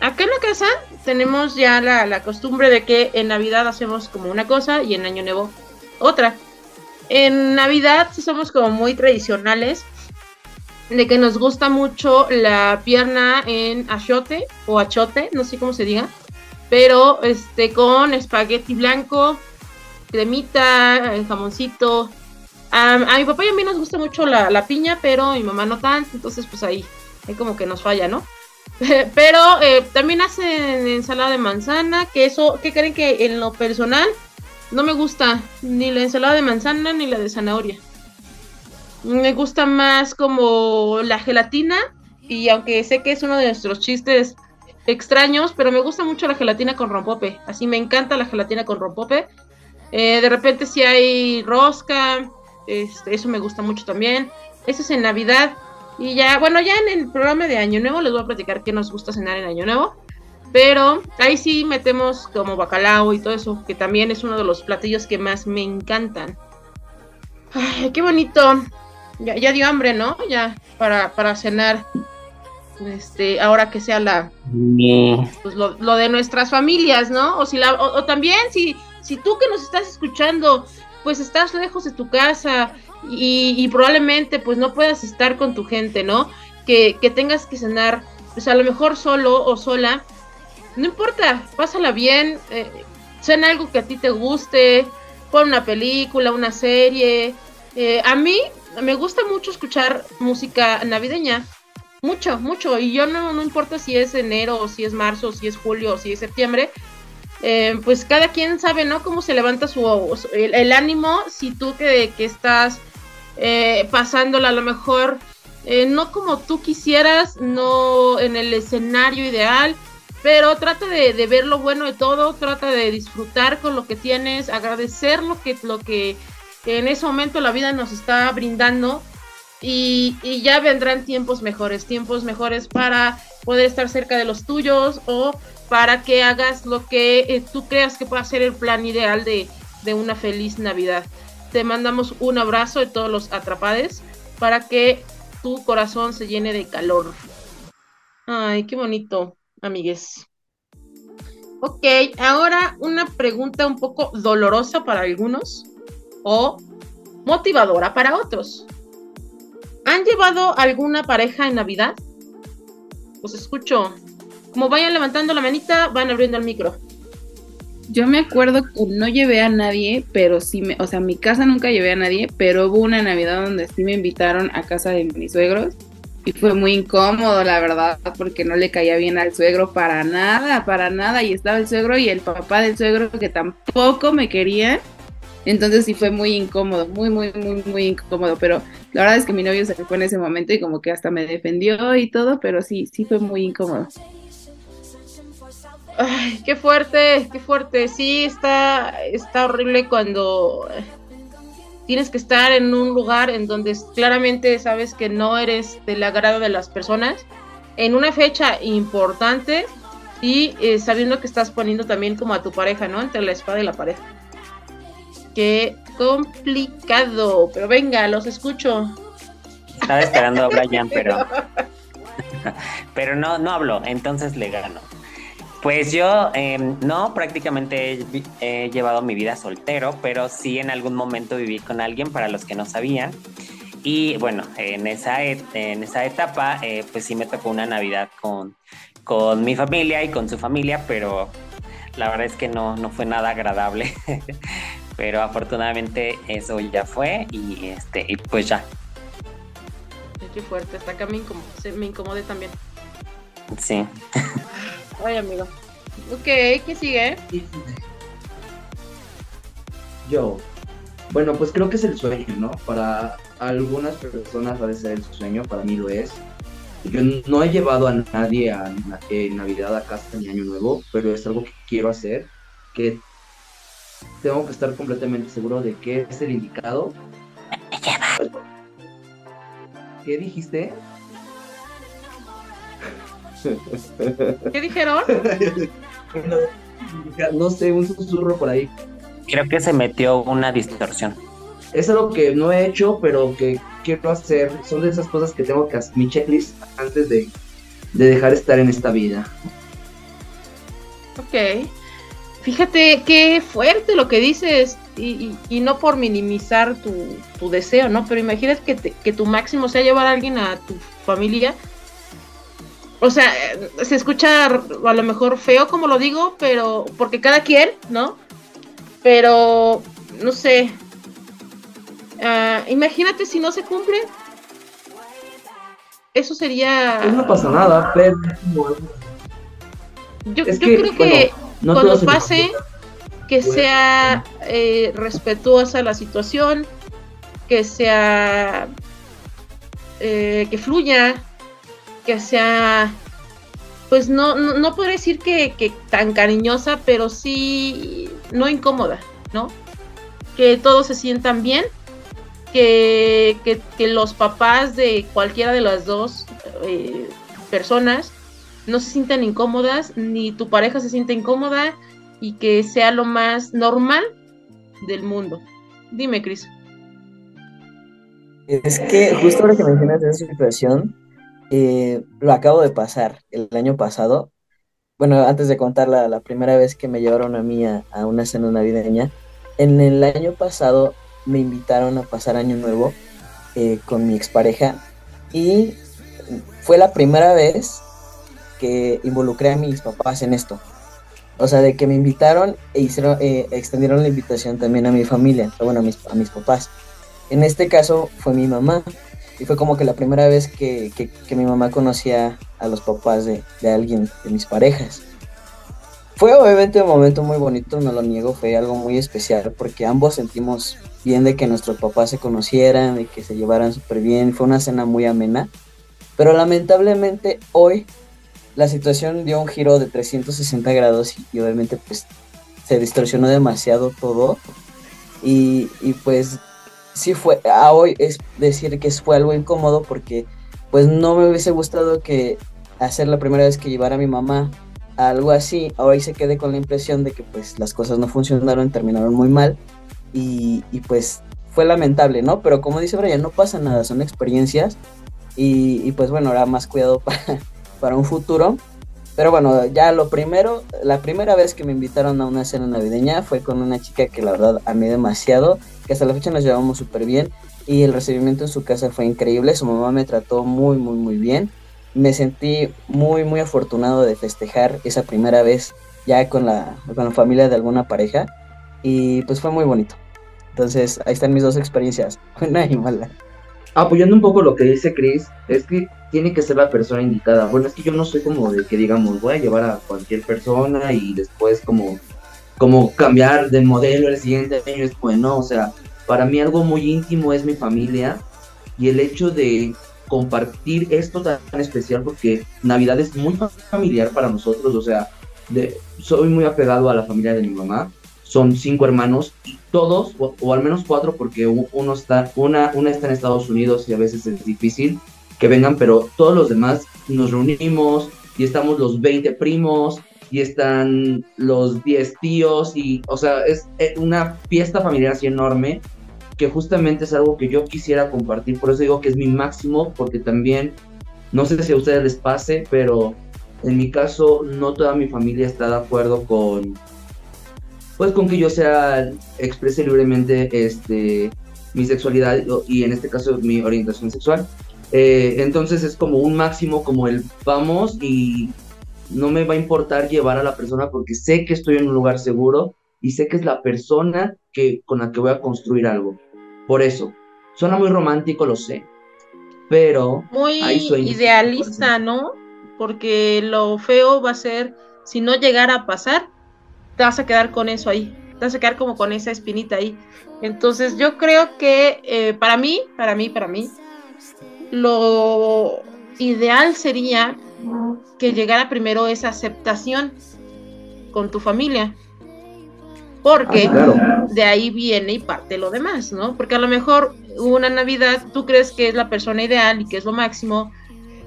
acá en la casa tenemos ya la, la, costumbre de que en Navidad hacemos como una cosa y en Año Nuevo otra. En Navidad somos como muy tradicionales de que nos gusta mucho la pierna en achote o achote, no sé cómo se diga. pero este con espagueti blanco, cremita, el jamoncito. A, mi papá y a mí nos gusta mucho la, la piña, pero mi mamá no tanto, entonces pues ahí, ahí como que nos falla, ¿no? <laughs> Pero eh, también hacen ensalada de manzana, que eso, ¿qué creen que en lo personal no me gusta ni la ensalada de manzana ni la de zanahoria? Me gusta más como la gelatina y aunque sé que es uno de nuestros chistes extraños, pero me gusta mucho la gelatina con rompope. Así me encanta la gelatina con rompope. Eh, de repente si hay rosca, este, eso me gusta mucho también. Eso es en Navidad. Y ya, bueno, ya en el programa de Año Nuevo les voy a platicar qué nos gusta cenar en Año Nuevo. Pero ahí sí metemos como bacalao y todo eso, que también es uno de los platillos que más me encantan. Ay, qué bonito. Ya, ya dio hambre, ¿no? Ya para, para cenar. Este, ahora que sea la pues lo, lo, de nuestras familias, ¿no? O si la, o, o también si, si tú que nos estás escuchando, pues estás lejos de tu casa y, y, probablemente pues no puedas estar con tu gente, ¿no? Que, que tengas que cenar, pues a lo mejor solo o sola, no importa, pásala bien, eh, cena algo que a ti te guste, pon una película, una serie. Eh, a mí me gusta mucho escuchar música navideña, mucho, mucho, y yo no, no importa si es enero, o si es marzo, o si es julio, o si es septiembre, eh, pues cada quien sabe, ¿no? Cómo se levanta su, el, el ánimo, si tú que, que estás eh, pasándola a lo mejor eh, no como tú quisieras, no en el escenario ideal, pero trata de, de, ver lo bueno de todo, trata de disfrutar con lo que tienes, agradecer lo que, lo que en ese momento la vida nos está brindando y, y ya vendrán tiempos mejores, tiempos mejores para poder estar cerca de los tuyos o para que hagas lo que eh, tú creas que pueda ser el plan ideal de, de una feliz Navidad te mandamos un abrazo de todos los atrapades para que tu corazón se llene de calor. Ay, qué bonito, amigues. Ok, ahora una pregunta un poco dolorosa para algunos o motivadora para otros. ¿Han llevado alguna pareja en Navidad? Pues escucho. Como vayan levantando la manita, van abriendo el micro. Yo me acuerdo que no llevé a nadie, pero sí me, o sea, mi casa nunca llevé a nadie, pero hubo una Navidad donde sí me invitaron a casa de mis suegros y fue muy incómodo, la verdad, porque no le caía bien al suegro para nada, para nada, y estaba el suegro y el papá del suegro que tampoco me querían. Entonces sí fue muy incómodo, muy, muy, muy, muy incómodo, pero la verdad es que mi novio se fue en ese momento y como que hasta me defendió y todo, pero sí, sí fue muy incómodo. Ay, qué fuerte, qué fuerte. Sí, está, está horrible cuando tienes que estar en un lugar en donde claramente sabes que no eres del agrado de las personas, en una fecha importante y eh, sabiendo que estás poniendo también como a tu pareja, ¿no? Entre la espada y la pareja. Qué complicado, pero venga, los escucho. Estaba esperando a Brian, <laughs> pero <laughs> pero no, no habló, entonces le gano. Pues yo eh, no, prácticamente he, he, llevado mi vida soltero, pero sí en algún momento viví con alguien para los que no sabían. Y bueno, en esa, et en esa etapa, eh, pues sí me tocó una Navidad con, con mi familia y con su familia, pero la verdad es que no, no fue nada agradable. <laughs> pero afortunadamente eso ya fue y, este, y pues ya. Qué fuerte, hasta acá me, me incomodé también. Sí. <laughs> Ay, amigo. Ok, ¿qué sigue? Yo. Bueno, pues creo que es el sueño, ¿no? Para algunas personas va a ser el sueño, para mí lo es. Yo no he llevado a nadie a, en Navidad a casa ni Año Nuevo, pero es algo que quiero hacer, que tengo que estar completamente seguro de que es el indicado. ¿Qué dijiste? ¿Qué dijeron? no, <laughs> no, sé, un susurro por ahí. Creo que se metió una distorsión. Es algo que no he hecho, pero que quiero hacer. Son de esas cosas que tengo que hacer, mi checklist antes de, de dejar estar en esta vida. Ok. Fíjate qué fuerte lo que dices. Y, y, y no por minimizar tu, tu, deseo, ¿no? Pero imagínate que, te, que tu máximo sea llevar a alguien a tu familia o sea, se escucha a lo mejor feo como lo digo, pero porque cada quien, ¿no? Pero, no sé, ah, imagínate si no se cumple. Eso sería... Pues no pasa nada, pero... Yo, creo que cuando pase, que sea eh, respetuosa la situación, que sea... Eh, que fluya, que sea, pues no, no, no podría decir que, tan cariñosa, pero sí no incómoda, ¿no? Que todos se sientan bien, que, los papás de cualquiera de las dos eh, personas no se sientan incómodas, ni tu pareja se sienta incómoda y que sea lo más normal del mundo. Dime, Cris. Es que justo ahora que mencionas esa situación, eh, lo acabo de pasar el año pasado. Bueno, antes de contar la, primera vez que me llevaron a mí a, una cena navideña, en el año pasado me invitaron a pasar Año Nuevo eh, con mi expareja y fue la primera vez que involucré a mis papás en esto. O sea, de que me invitaron e hicieron, eh, extendieron la invitación también a mi familia, bueno, a mis, a mis papás. En este caso fue mi mamá, y fue como que la primera vez que, mi mamá conocía a los papás de, alguien de mis parejas. Fue obviamente un momento muy bonito, no lo niego, fue algo muy especial porque ambos sentimos bien de que nuestros papás se conocieran, de que se llevaran súper bien, fue una cena muy amena, pero lamentablemente hoy la situación dio un giro de 360 grados y, obviamente pues se distorsionó demasiado todo. Y, y pues sí fue, a hoy es decir que fue algo incómodo porque pues no me hubiese gustado que hacer la primera vez que llevara a mi mamá a algo así, ahora se quedé con la impresión de que pues las cosas no funcionaron, terminaron muy mal. Y, pues fue lamentable, ¿no? Pero como dice Brian, no pasa nada, son experiencias. Y, y pues bueno, ahora más cuidado <laughs> para, para un futuro. Pero bueno, ya lo primero, la primera vez que me invitaron a una cena navideña fue con una chica que la verdad amé demasiado que hasta la fecha nos llevamos súper bien y el recibimiento en su casa fue increíble, su mamá me trató muy, muy, muy bien. Me sentí muy, muy afortunado de festejar esa primera vez ya con la, con la familia de alguna pareja y pues fue muy bonito. Entonces ahí están mis dos experiencias, <laughs> buena y mala. Apoyando un poco lo que dice Chris, es que tiene que ser la persona indicada. Bueno, es que yo no soy como de que digamos, voy a llevar a cualquier persona y después como como cambiar de modelo el siguiente año es bueno, o sea, para mí algo muy íntimo es mi familia y el hecho de compartir esto tan especial porque Navidad es muy familiar para nosotros, o sea, de, soy muy apegado a la familia de mi mamá, son cinco hermanos todos, o, al menos cuatro, porque uno está, una, una está en Estados Unidos y a veces es difícil que vengan, pero todos los demás nos reunimos y estamos los 20 primos y están los 10 tíos y, o sea, es eh, una fiesta familiar así enorme que justamente es algo que yo quisiera compartir, por eso digo que es mi máximo, porque también, no sé si a ustedes les pase, pero en mi caso no toda mi familia está de acuerdo con, pues con que yo sea, exprese libremente este, mi sexualidad y en este caso mi orientación sexual. Eh, entonces es como un máximo, como el vamos y no me va a importar llevar a la persona porque sé que estoy en un lugar seguro y sé que es la persona que, con la que voy a construir algo. Por eso, suena muy romántico, lo sé, pero... Muy idealista, ¿no? Porque lo feo va a ser, si no llegara a pasar, te vas a quedar con eso ahí, te vas a quedar como con esa espinita ahí. Entonces yo creo que eh, para mí, para mí, para mí, lo ideal sería que llegara primero esa aceptación con tu familia. Porque ah, de ahí viene y parte lo demás, ¿no? Porque a lo mejor una Navidad tú crees que es la persona ideal y que es lo máximo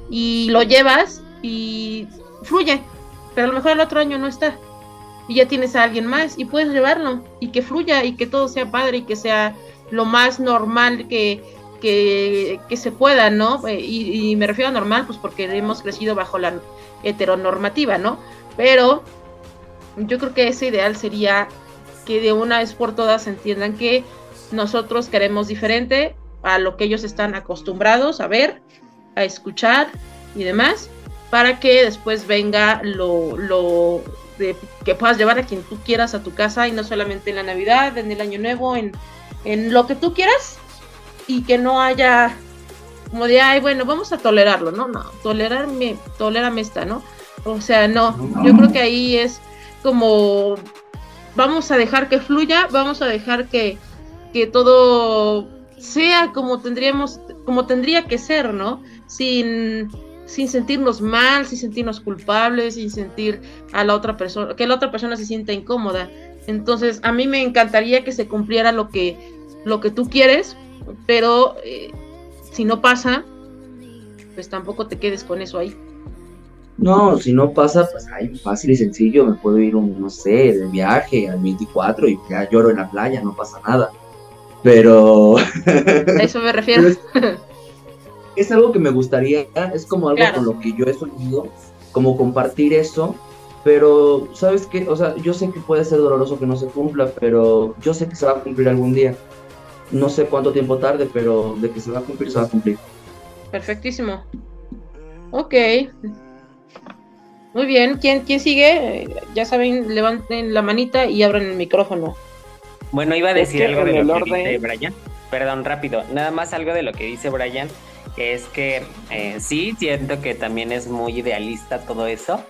y lo llevas y fluye, pero a lo mejor el otro año no está y ya tienes a alguien más y puedes llevarlo y que fluya y que todo sea padre y que sea lo más normal que, que, se pueda, ¿no? Eh, y, me refiero a normal, pues porque hemos crecido bajo la heteronormativa, ¿no? Pero yo creo que ese ideal sería que de una vez por todas entiendan que nosotros queremos diferente a lo que ellos están acostumbrados a ver, a escuchar y demás. para que después venga lo, lo de, que puedas llevar a quien tú quieras a tu casa y no solamente en la Navidad, en el Año Nuevo, en, en lo que tú quieras y que no haya como de, ay, bueno, vamos a tolerarlo, no, no, tolerarme, tolérame esta, ¿no? O sea, no, yo creo que ahí es como, vamos a dejar que fluya, vamos a dejar que, que todo sea como tendríamos, como tendría que ser, ¿no? Sin, sin sentirnos mal, sin sentirnos culpables, sin sentir a la otra persona, que la otra persona se sienta incómoda. Entonces, a mí me encantaría que se cumpliera lo que, lo que tú quieres, pero eh, si no pasa, pues tampoco te quedes con eso ahí. No, si no pasa, pues ahí fácil y sencillo, me puedo ir un, no sé, de viaje al 24 y ya lloro en la playa, no pasa nada. Pero... A eso me refiero. <laughs> <laughs> es, algo que me gustaría, es como algo con lo que yo he soñado, como compartir eso, pero ¿sabes qué? O sea, yo sé que puede ser doloroso que no se cumpla, pero yo sé que se va a cumplir algún día. No sé cuánto tiempo tarde, pero de que se va a cumplir, se va a cumplir. Perfectísimo. Ok. Muy bien. ¿Quién, quién sigue? Ya saben, levanten la manita y abran el micrófono. Bueno, iba a decir algo de lo que dice Brian. Perdón, rápido. Nada más algo de lo que dice Brian, que es que eh, sí, siento que también es muy idealista todo eso,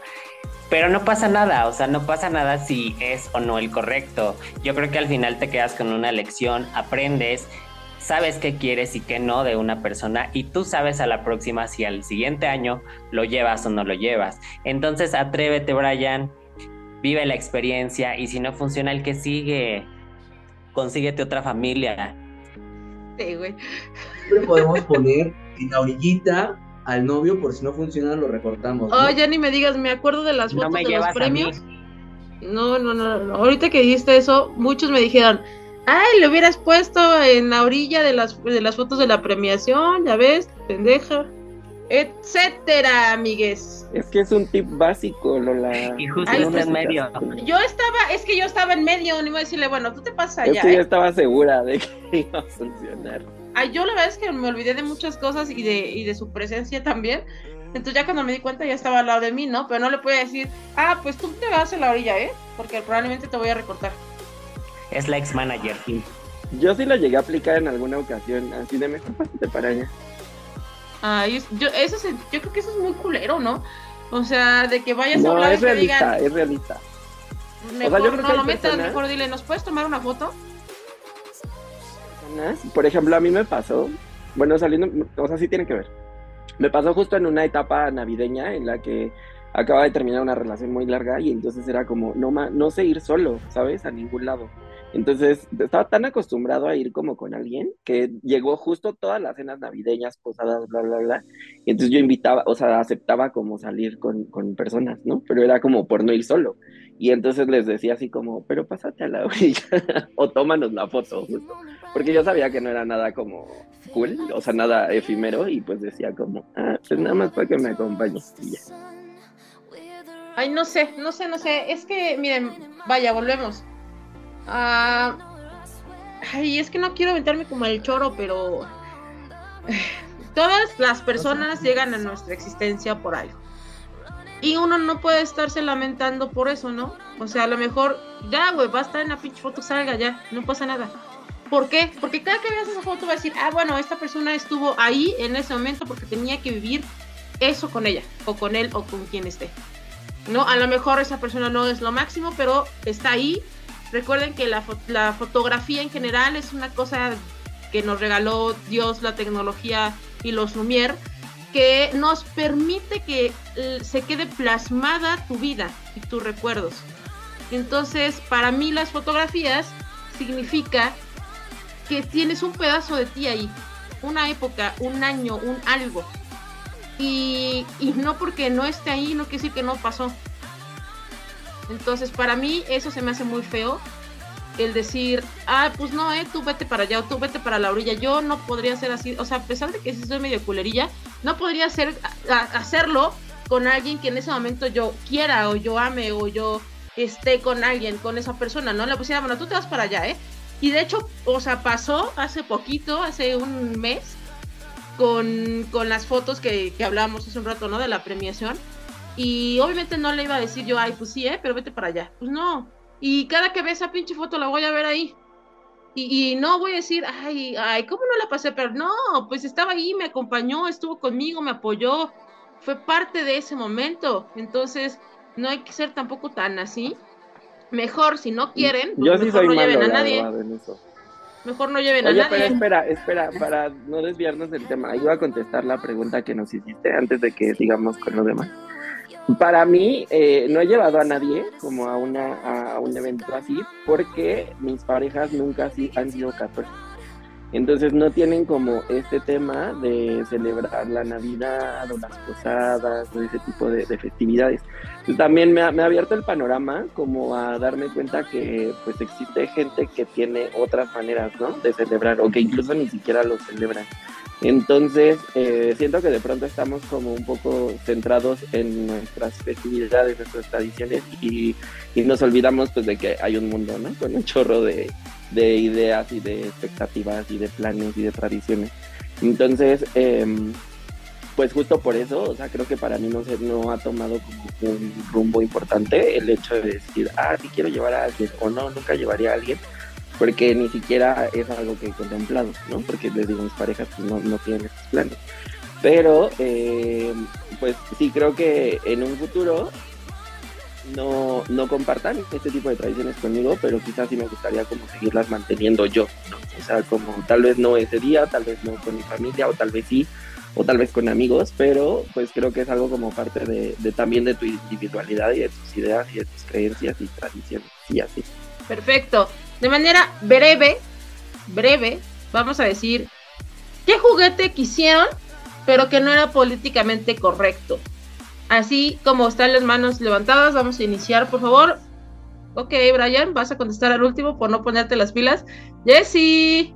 pero no pasa nada, o sea, no pasa nada si es o no el correcto. Yo creo que al final te quedas con una lección, aprendes, sabes qué quieres y qué no de una persona y tú sabes a la próxima si al siguiente año lo llevas o no lo llevas. Entonces atrévete, Brian, vive la experiencia y si no funciona el que sigue, consíguete otra familia. Sí, güey. Siempre podemos poner en la orillita al novio por si no funciona lo recortamos. Oh, ya ni me digas, me acuerdo de las fotos de los premios. No, no, no, ahorita que dijiste eso, muchos me dijeron, ay, le hubieras puesto en la orilla de las, de las fotos de la premiación, ya ves, pendeja, etcétera, amigues. Es que es un tip básico, Lola. Y justo en medio. Yo estaba, es que yo estaba en medio, no iba a decirle, bueno, tú te pasas allá. Es que yo ¿eh? estaba segura de que <laughs> iba a funcionar. Ay, yo la verdad es que me olvidé de muchas cosas y de, y de su presencia también. Entonces ya cuando me di cuenta ya estaba al lado de mí, ¿no? Pero no le puedo decir, ah, pues tú te vas a la orilla, ¿eh? Porque probablemente te voy a recortar. Es la ex manager, sí. Yo sí lo llegué a aplicar en alguna ocasión, así de mejor pásate para allá. Ay, yo, eso es, yo creo que eso es muy culero, ¿no? O sea, de que vayas no, a hablar es y que realista, digan, es realista. mejor yo creo que no lo metas, personas- mejor dile, ¿nos puedes tomar una foto? Personas, Por ejemplo, a mí me pasó, bueno, saliendo, o sea, sí tiene que ver. Me pasó justo en una etapa navideña en la que acaba de terminar una relación muy larga y entonces era como, no, ma, no sé ir solo, ¿sabes? A ningún lado. Entonces estaba tan acostumbrado a ir como con alguien que llegó justo todas las cenas navideñas, posadas, bla, bla, bla. Y entonces yo invitaba, o sea, aceptaba como salir con, con personas, ¿no? Pero era como por no ir solo. Y entonces les decía así como, pero pásate a la <laughs> orilla o tómanos la foto, justo. Porque yo sabía que no era nada como cool, o sea, nada efímero, y pues decía como, ah, pues nada más para que me acompañes. Y ya. Ay, no sé, no sé, no sé. Es que, miren, vaya, volvemos. Ah, ay, es que no quiero aventarme como el choro, pero <sighs> todas las personas llegan a nuestra existencia por algo. Y uno no puede estarse lamentando por eso, ¿no? O sea, a lo mejor, ya, güey, va a estar en la pinche foto, salga ya, no pasa nada. ¿Por qué? Porque cada que veas esa foto va a decir, ah, bueno, esta persona estuvo ahí en ese momento porque tenía que vivir eso con ella, o con él, o con quien esté. ¿no? A lo mejor esa persona no es lo máximo, pero está ahí. Recuerden que la, fo- la fotografía en general es una cosa que nos regaló Dios, la tecnología y los Lumière, que nos permite que eh, se quede plasmada tu vida y tus recuerdos. Entonces, para mí las fotografías significa que tienes un pedazo de ti ahí, una época, un año, un algo. Y, y no porque no esté ahí, no quiere decir que no pasó. Entonces, para mí eso se me hace muy feo. El decir, ah, pues no, eh, tú vete para allá o tú vete para la orilla. Yo no podría ser así. O sea, a pesar de que sí soy medio culerilla, no podría a- hacerlo con alguien que en ese momento yo quiera o yo ame o yo esté con alguien, con esa persona, ¿no? Le pusiera, bueno, tú te vas para allá, ¿eh? Y de hecho, o sea, pasó hace poquito, hace un mes, con, con las fotos que, que hablábamos hace un rato, ¿no? De la premiación. Y obviamente no le iba a decir yo, ay, pues sí, ¿eh? Pero vete para allá. Pues no. Y cada que ve esa pinche foto la voy a ver ahí. Y, y, no voy a decir, ay, ay, ¿cómo no la pasé? Pero no, pues estaba ahí, me acompañó, estuvo conmigo, me apoyó, fue parte de ese momento. Entonces, no hay que ser tampoco tan así. Mejor, si no quieren, pues Yo sí mejor soy no malo, lleven a nadie. verdad. Mejor no lleven Oye, a pero nadie. espera, espera, para no desviarnos del tema, iba a contestar la pregunta que nos hiciste antes de que sigamos con lo demás. Para mí, eh, no he llevado a nadie como a, una, a un evento así, porque mis parejas nunca así han sido católicas. Entonces no tienen como este tema de celebrar la Navidad o las posadas o ese tipo de, de festividades. Entonces, también me ha, me ha abierto el panorama como a darme cuenta que pues existe gente que tiene otras maneras, ¿no? De celebrar o que incluso ni siquiera lo celebran. Entonces, eh, siento que de pronto estamos como un poco centrados en nuestras festividades, nuestras tradiciones y, y nos olvidamos pues de que hay un mundo, ¿no? Con un chorro de, de ideas y de expectativas y de planes y de tradiciones. Entonces, eh, pues justo por eso, o sea, creo que para mí no, se, no ha tomado un rumbo importante el hecho de decir, ah, sí quiero llevar a alguien o no, nunca llevaría a alguien porque ni siquiera es algo que he contemplado, ¿no? Porque les digo, mis parejas pues, no, no tienen esos planes. Pero, eh, pues sí creo que en un futuro no, no compartan este tipo de tradiciones conmigo, pero quizás sí me gustaría como seguirlas manteniendo yo, ¿no? O sea, como tal vez no ese día, tal vez no con mi familia, o tal vez sí, o tal vez con amigos, pero pues creo que es algo como parte de, de también de tu individualidad y de tus ideas y de tus creencias y tradiciones y así. Perfecto. De manera breve, breve, vamos a decir qué juguete quisieron, pero que no era políticamente correcto. Así como están las manos levantadas, vamos a iniciar, por favor. Ok, Brian, vas a contestar al último por no ponerte las pilas. Jessie.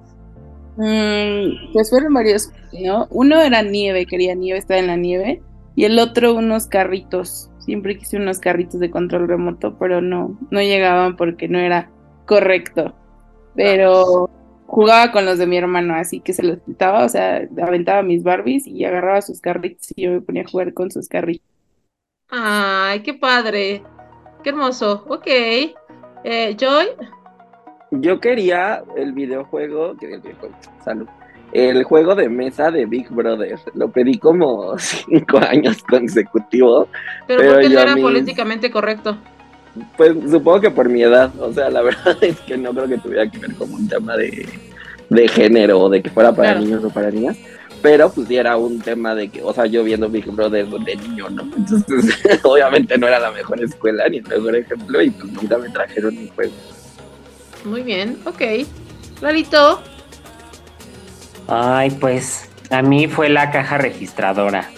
Mm, pues fueron varios, ¿no? Uno era nieve, quería nieve, estaba en la nieve. Y el otro unos carritos. Siempre quise unos carritos de control remoto, pero no, no llegaban porque no era correcto. Pero jugaba con los de mi hermano, así que se los quitaba, o sea, aventaba mis Barbies y agarraba sus carritos y yo me ponía a jugar con sus carritos. Ay, qué padre. Qué hermoso. Ok. Eh, Joy. Yo quería el videojuego, que el videojuego, salud, el juego de mesa de Big Brother. Lo pedí como <laughs> cinco años consecutivos. Pero, Pero ¿por qué no era mis- políticamente correcto? Pues supongo que por mi edad, o sea, la <laughs> verdad es que no creo que tuviera que ver como un tema de, de género o de que fuera para Claro. niños o para niñas. Pero pues sí era un tema de que, o sea, yo viendo Big Brother de niño, ¿no? <laughs> Entonces, <laughs> obviamente no era la mejor escuela ni el mejor ejemplo y pues nunca me trajeron un juego. Muy bien, ok. Clarito. Ay, pues a mí fue la caja registradora.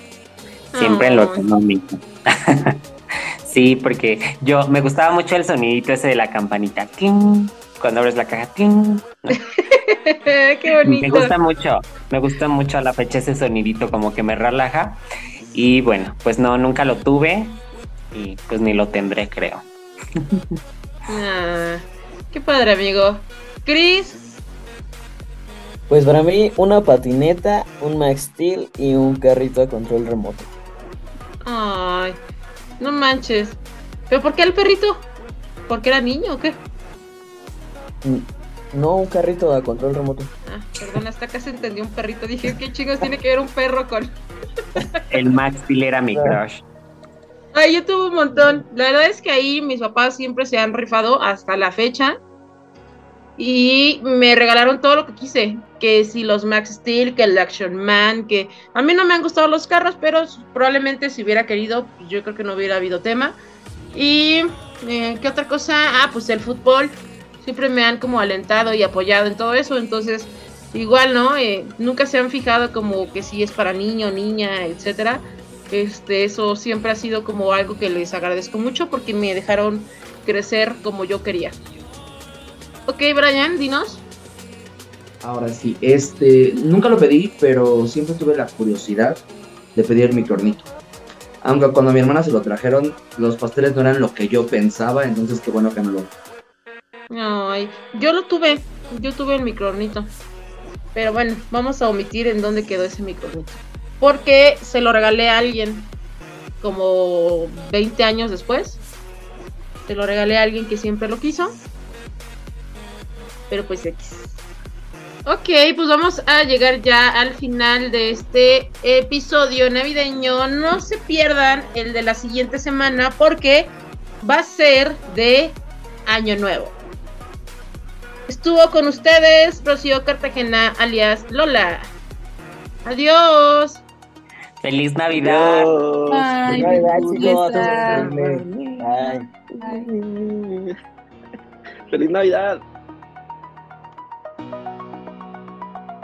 Siempre en lo Ay. económico. Sí, porque yo me gustaba mucho el sonidito ese de la campanita. ¡Ting! Cuando abres la caja. ¡ting! <laughs> qué Me bonito. gusta mucho, me gusta mucho a la fecha ese sonidito como que me relaja. Y bueno, pues no, nunca lo tuve y pues ni lo tendré, creo. Ah, qué padre, amigo. Chris. Pues para mí, una patineta, un Max Steel y un carrito a control remoto. Ay, no manches. ¿Pero por qué el perrito? ¿Porque era niño o qué? No, un carrito a control remoto. Ah, perdón, hasta acá se entendió un perrito. Dije, ¿qué chingos tiene que ver un perro con...? <laughs> El Max Steel era mi crush. Ay, yo tuve un montón. La verdad es que ahí mis papás siempre se han rifado hasta la fecha. Y me regalaron todo lo que quise. Que si los Max Steel, que el Action Man, que a mí no me han gustado los carros, pero probablemente si hubiera querido, pues yo creo que no hubiera habido tema. Y eh, qué otra cosa, ah, pues el fútbol. Siempre me han como alentado y apoyado en todo eso. Entonces, igual, ¿no? Eh, nunca se han fijado como que si es para niño, niña, etcétera. Este, eso siempre ha sido como algo que les agradezco mucho porque me dejaron crecer como yo quería. Ok, Brian, dinos. Ahora sí, este, nunca lo pedí, pero siempre tuve la curiosidad de pedir mi cornito. Aunque cuando a mi hermana se lo trajeron, los pasteles no eran lo que yo pensaba, entonces qué bueno que me lo... Ay, yo lo tuve, yo tuve el microornito. Pero bueno, vamos a omitir en dónde quedó ese micronito. Porque se lo regalé a alguien como 20 años después. Se lo regalé a alguien que siempre lo quiso. Pero pues X. Ok, pues vamos a llegar ya al final de este episodio navideño. No se pierdan el de la siguiente semana porque va a ser de Año Nuevo. Estuvo con ustedes Rocío Cartagena, alias Lola. Adiós. Feliz Navidad. Ay, Feliz Navidad, chicos, increíble. Ay. Feliz Navidad.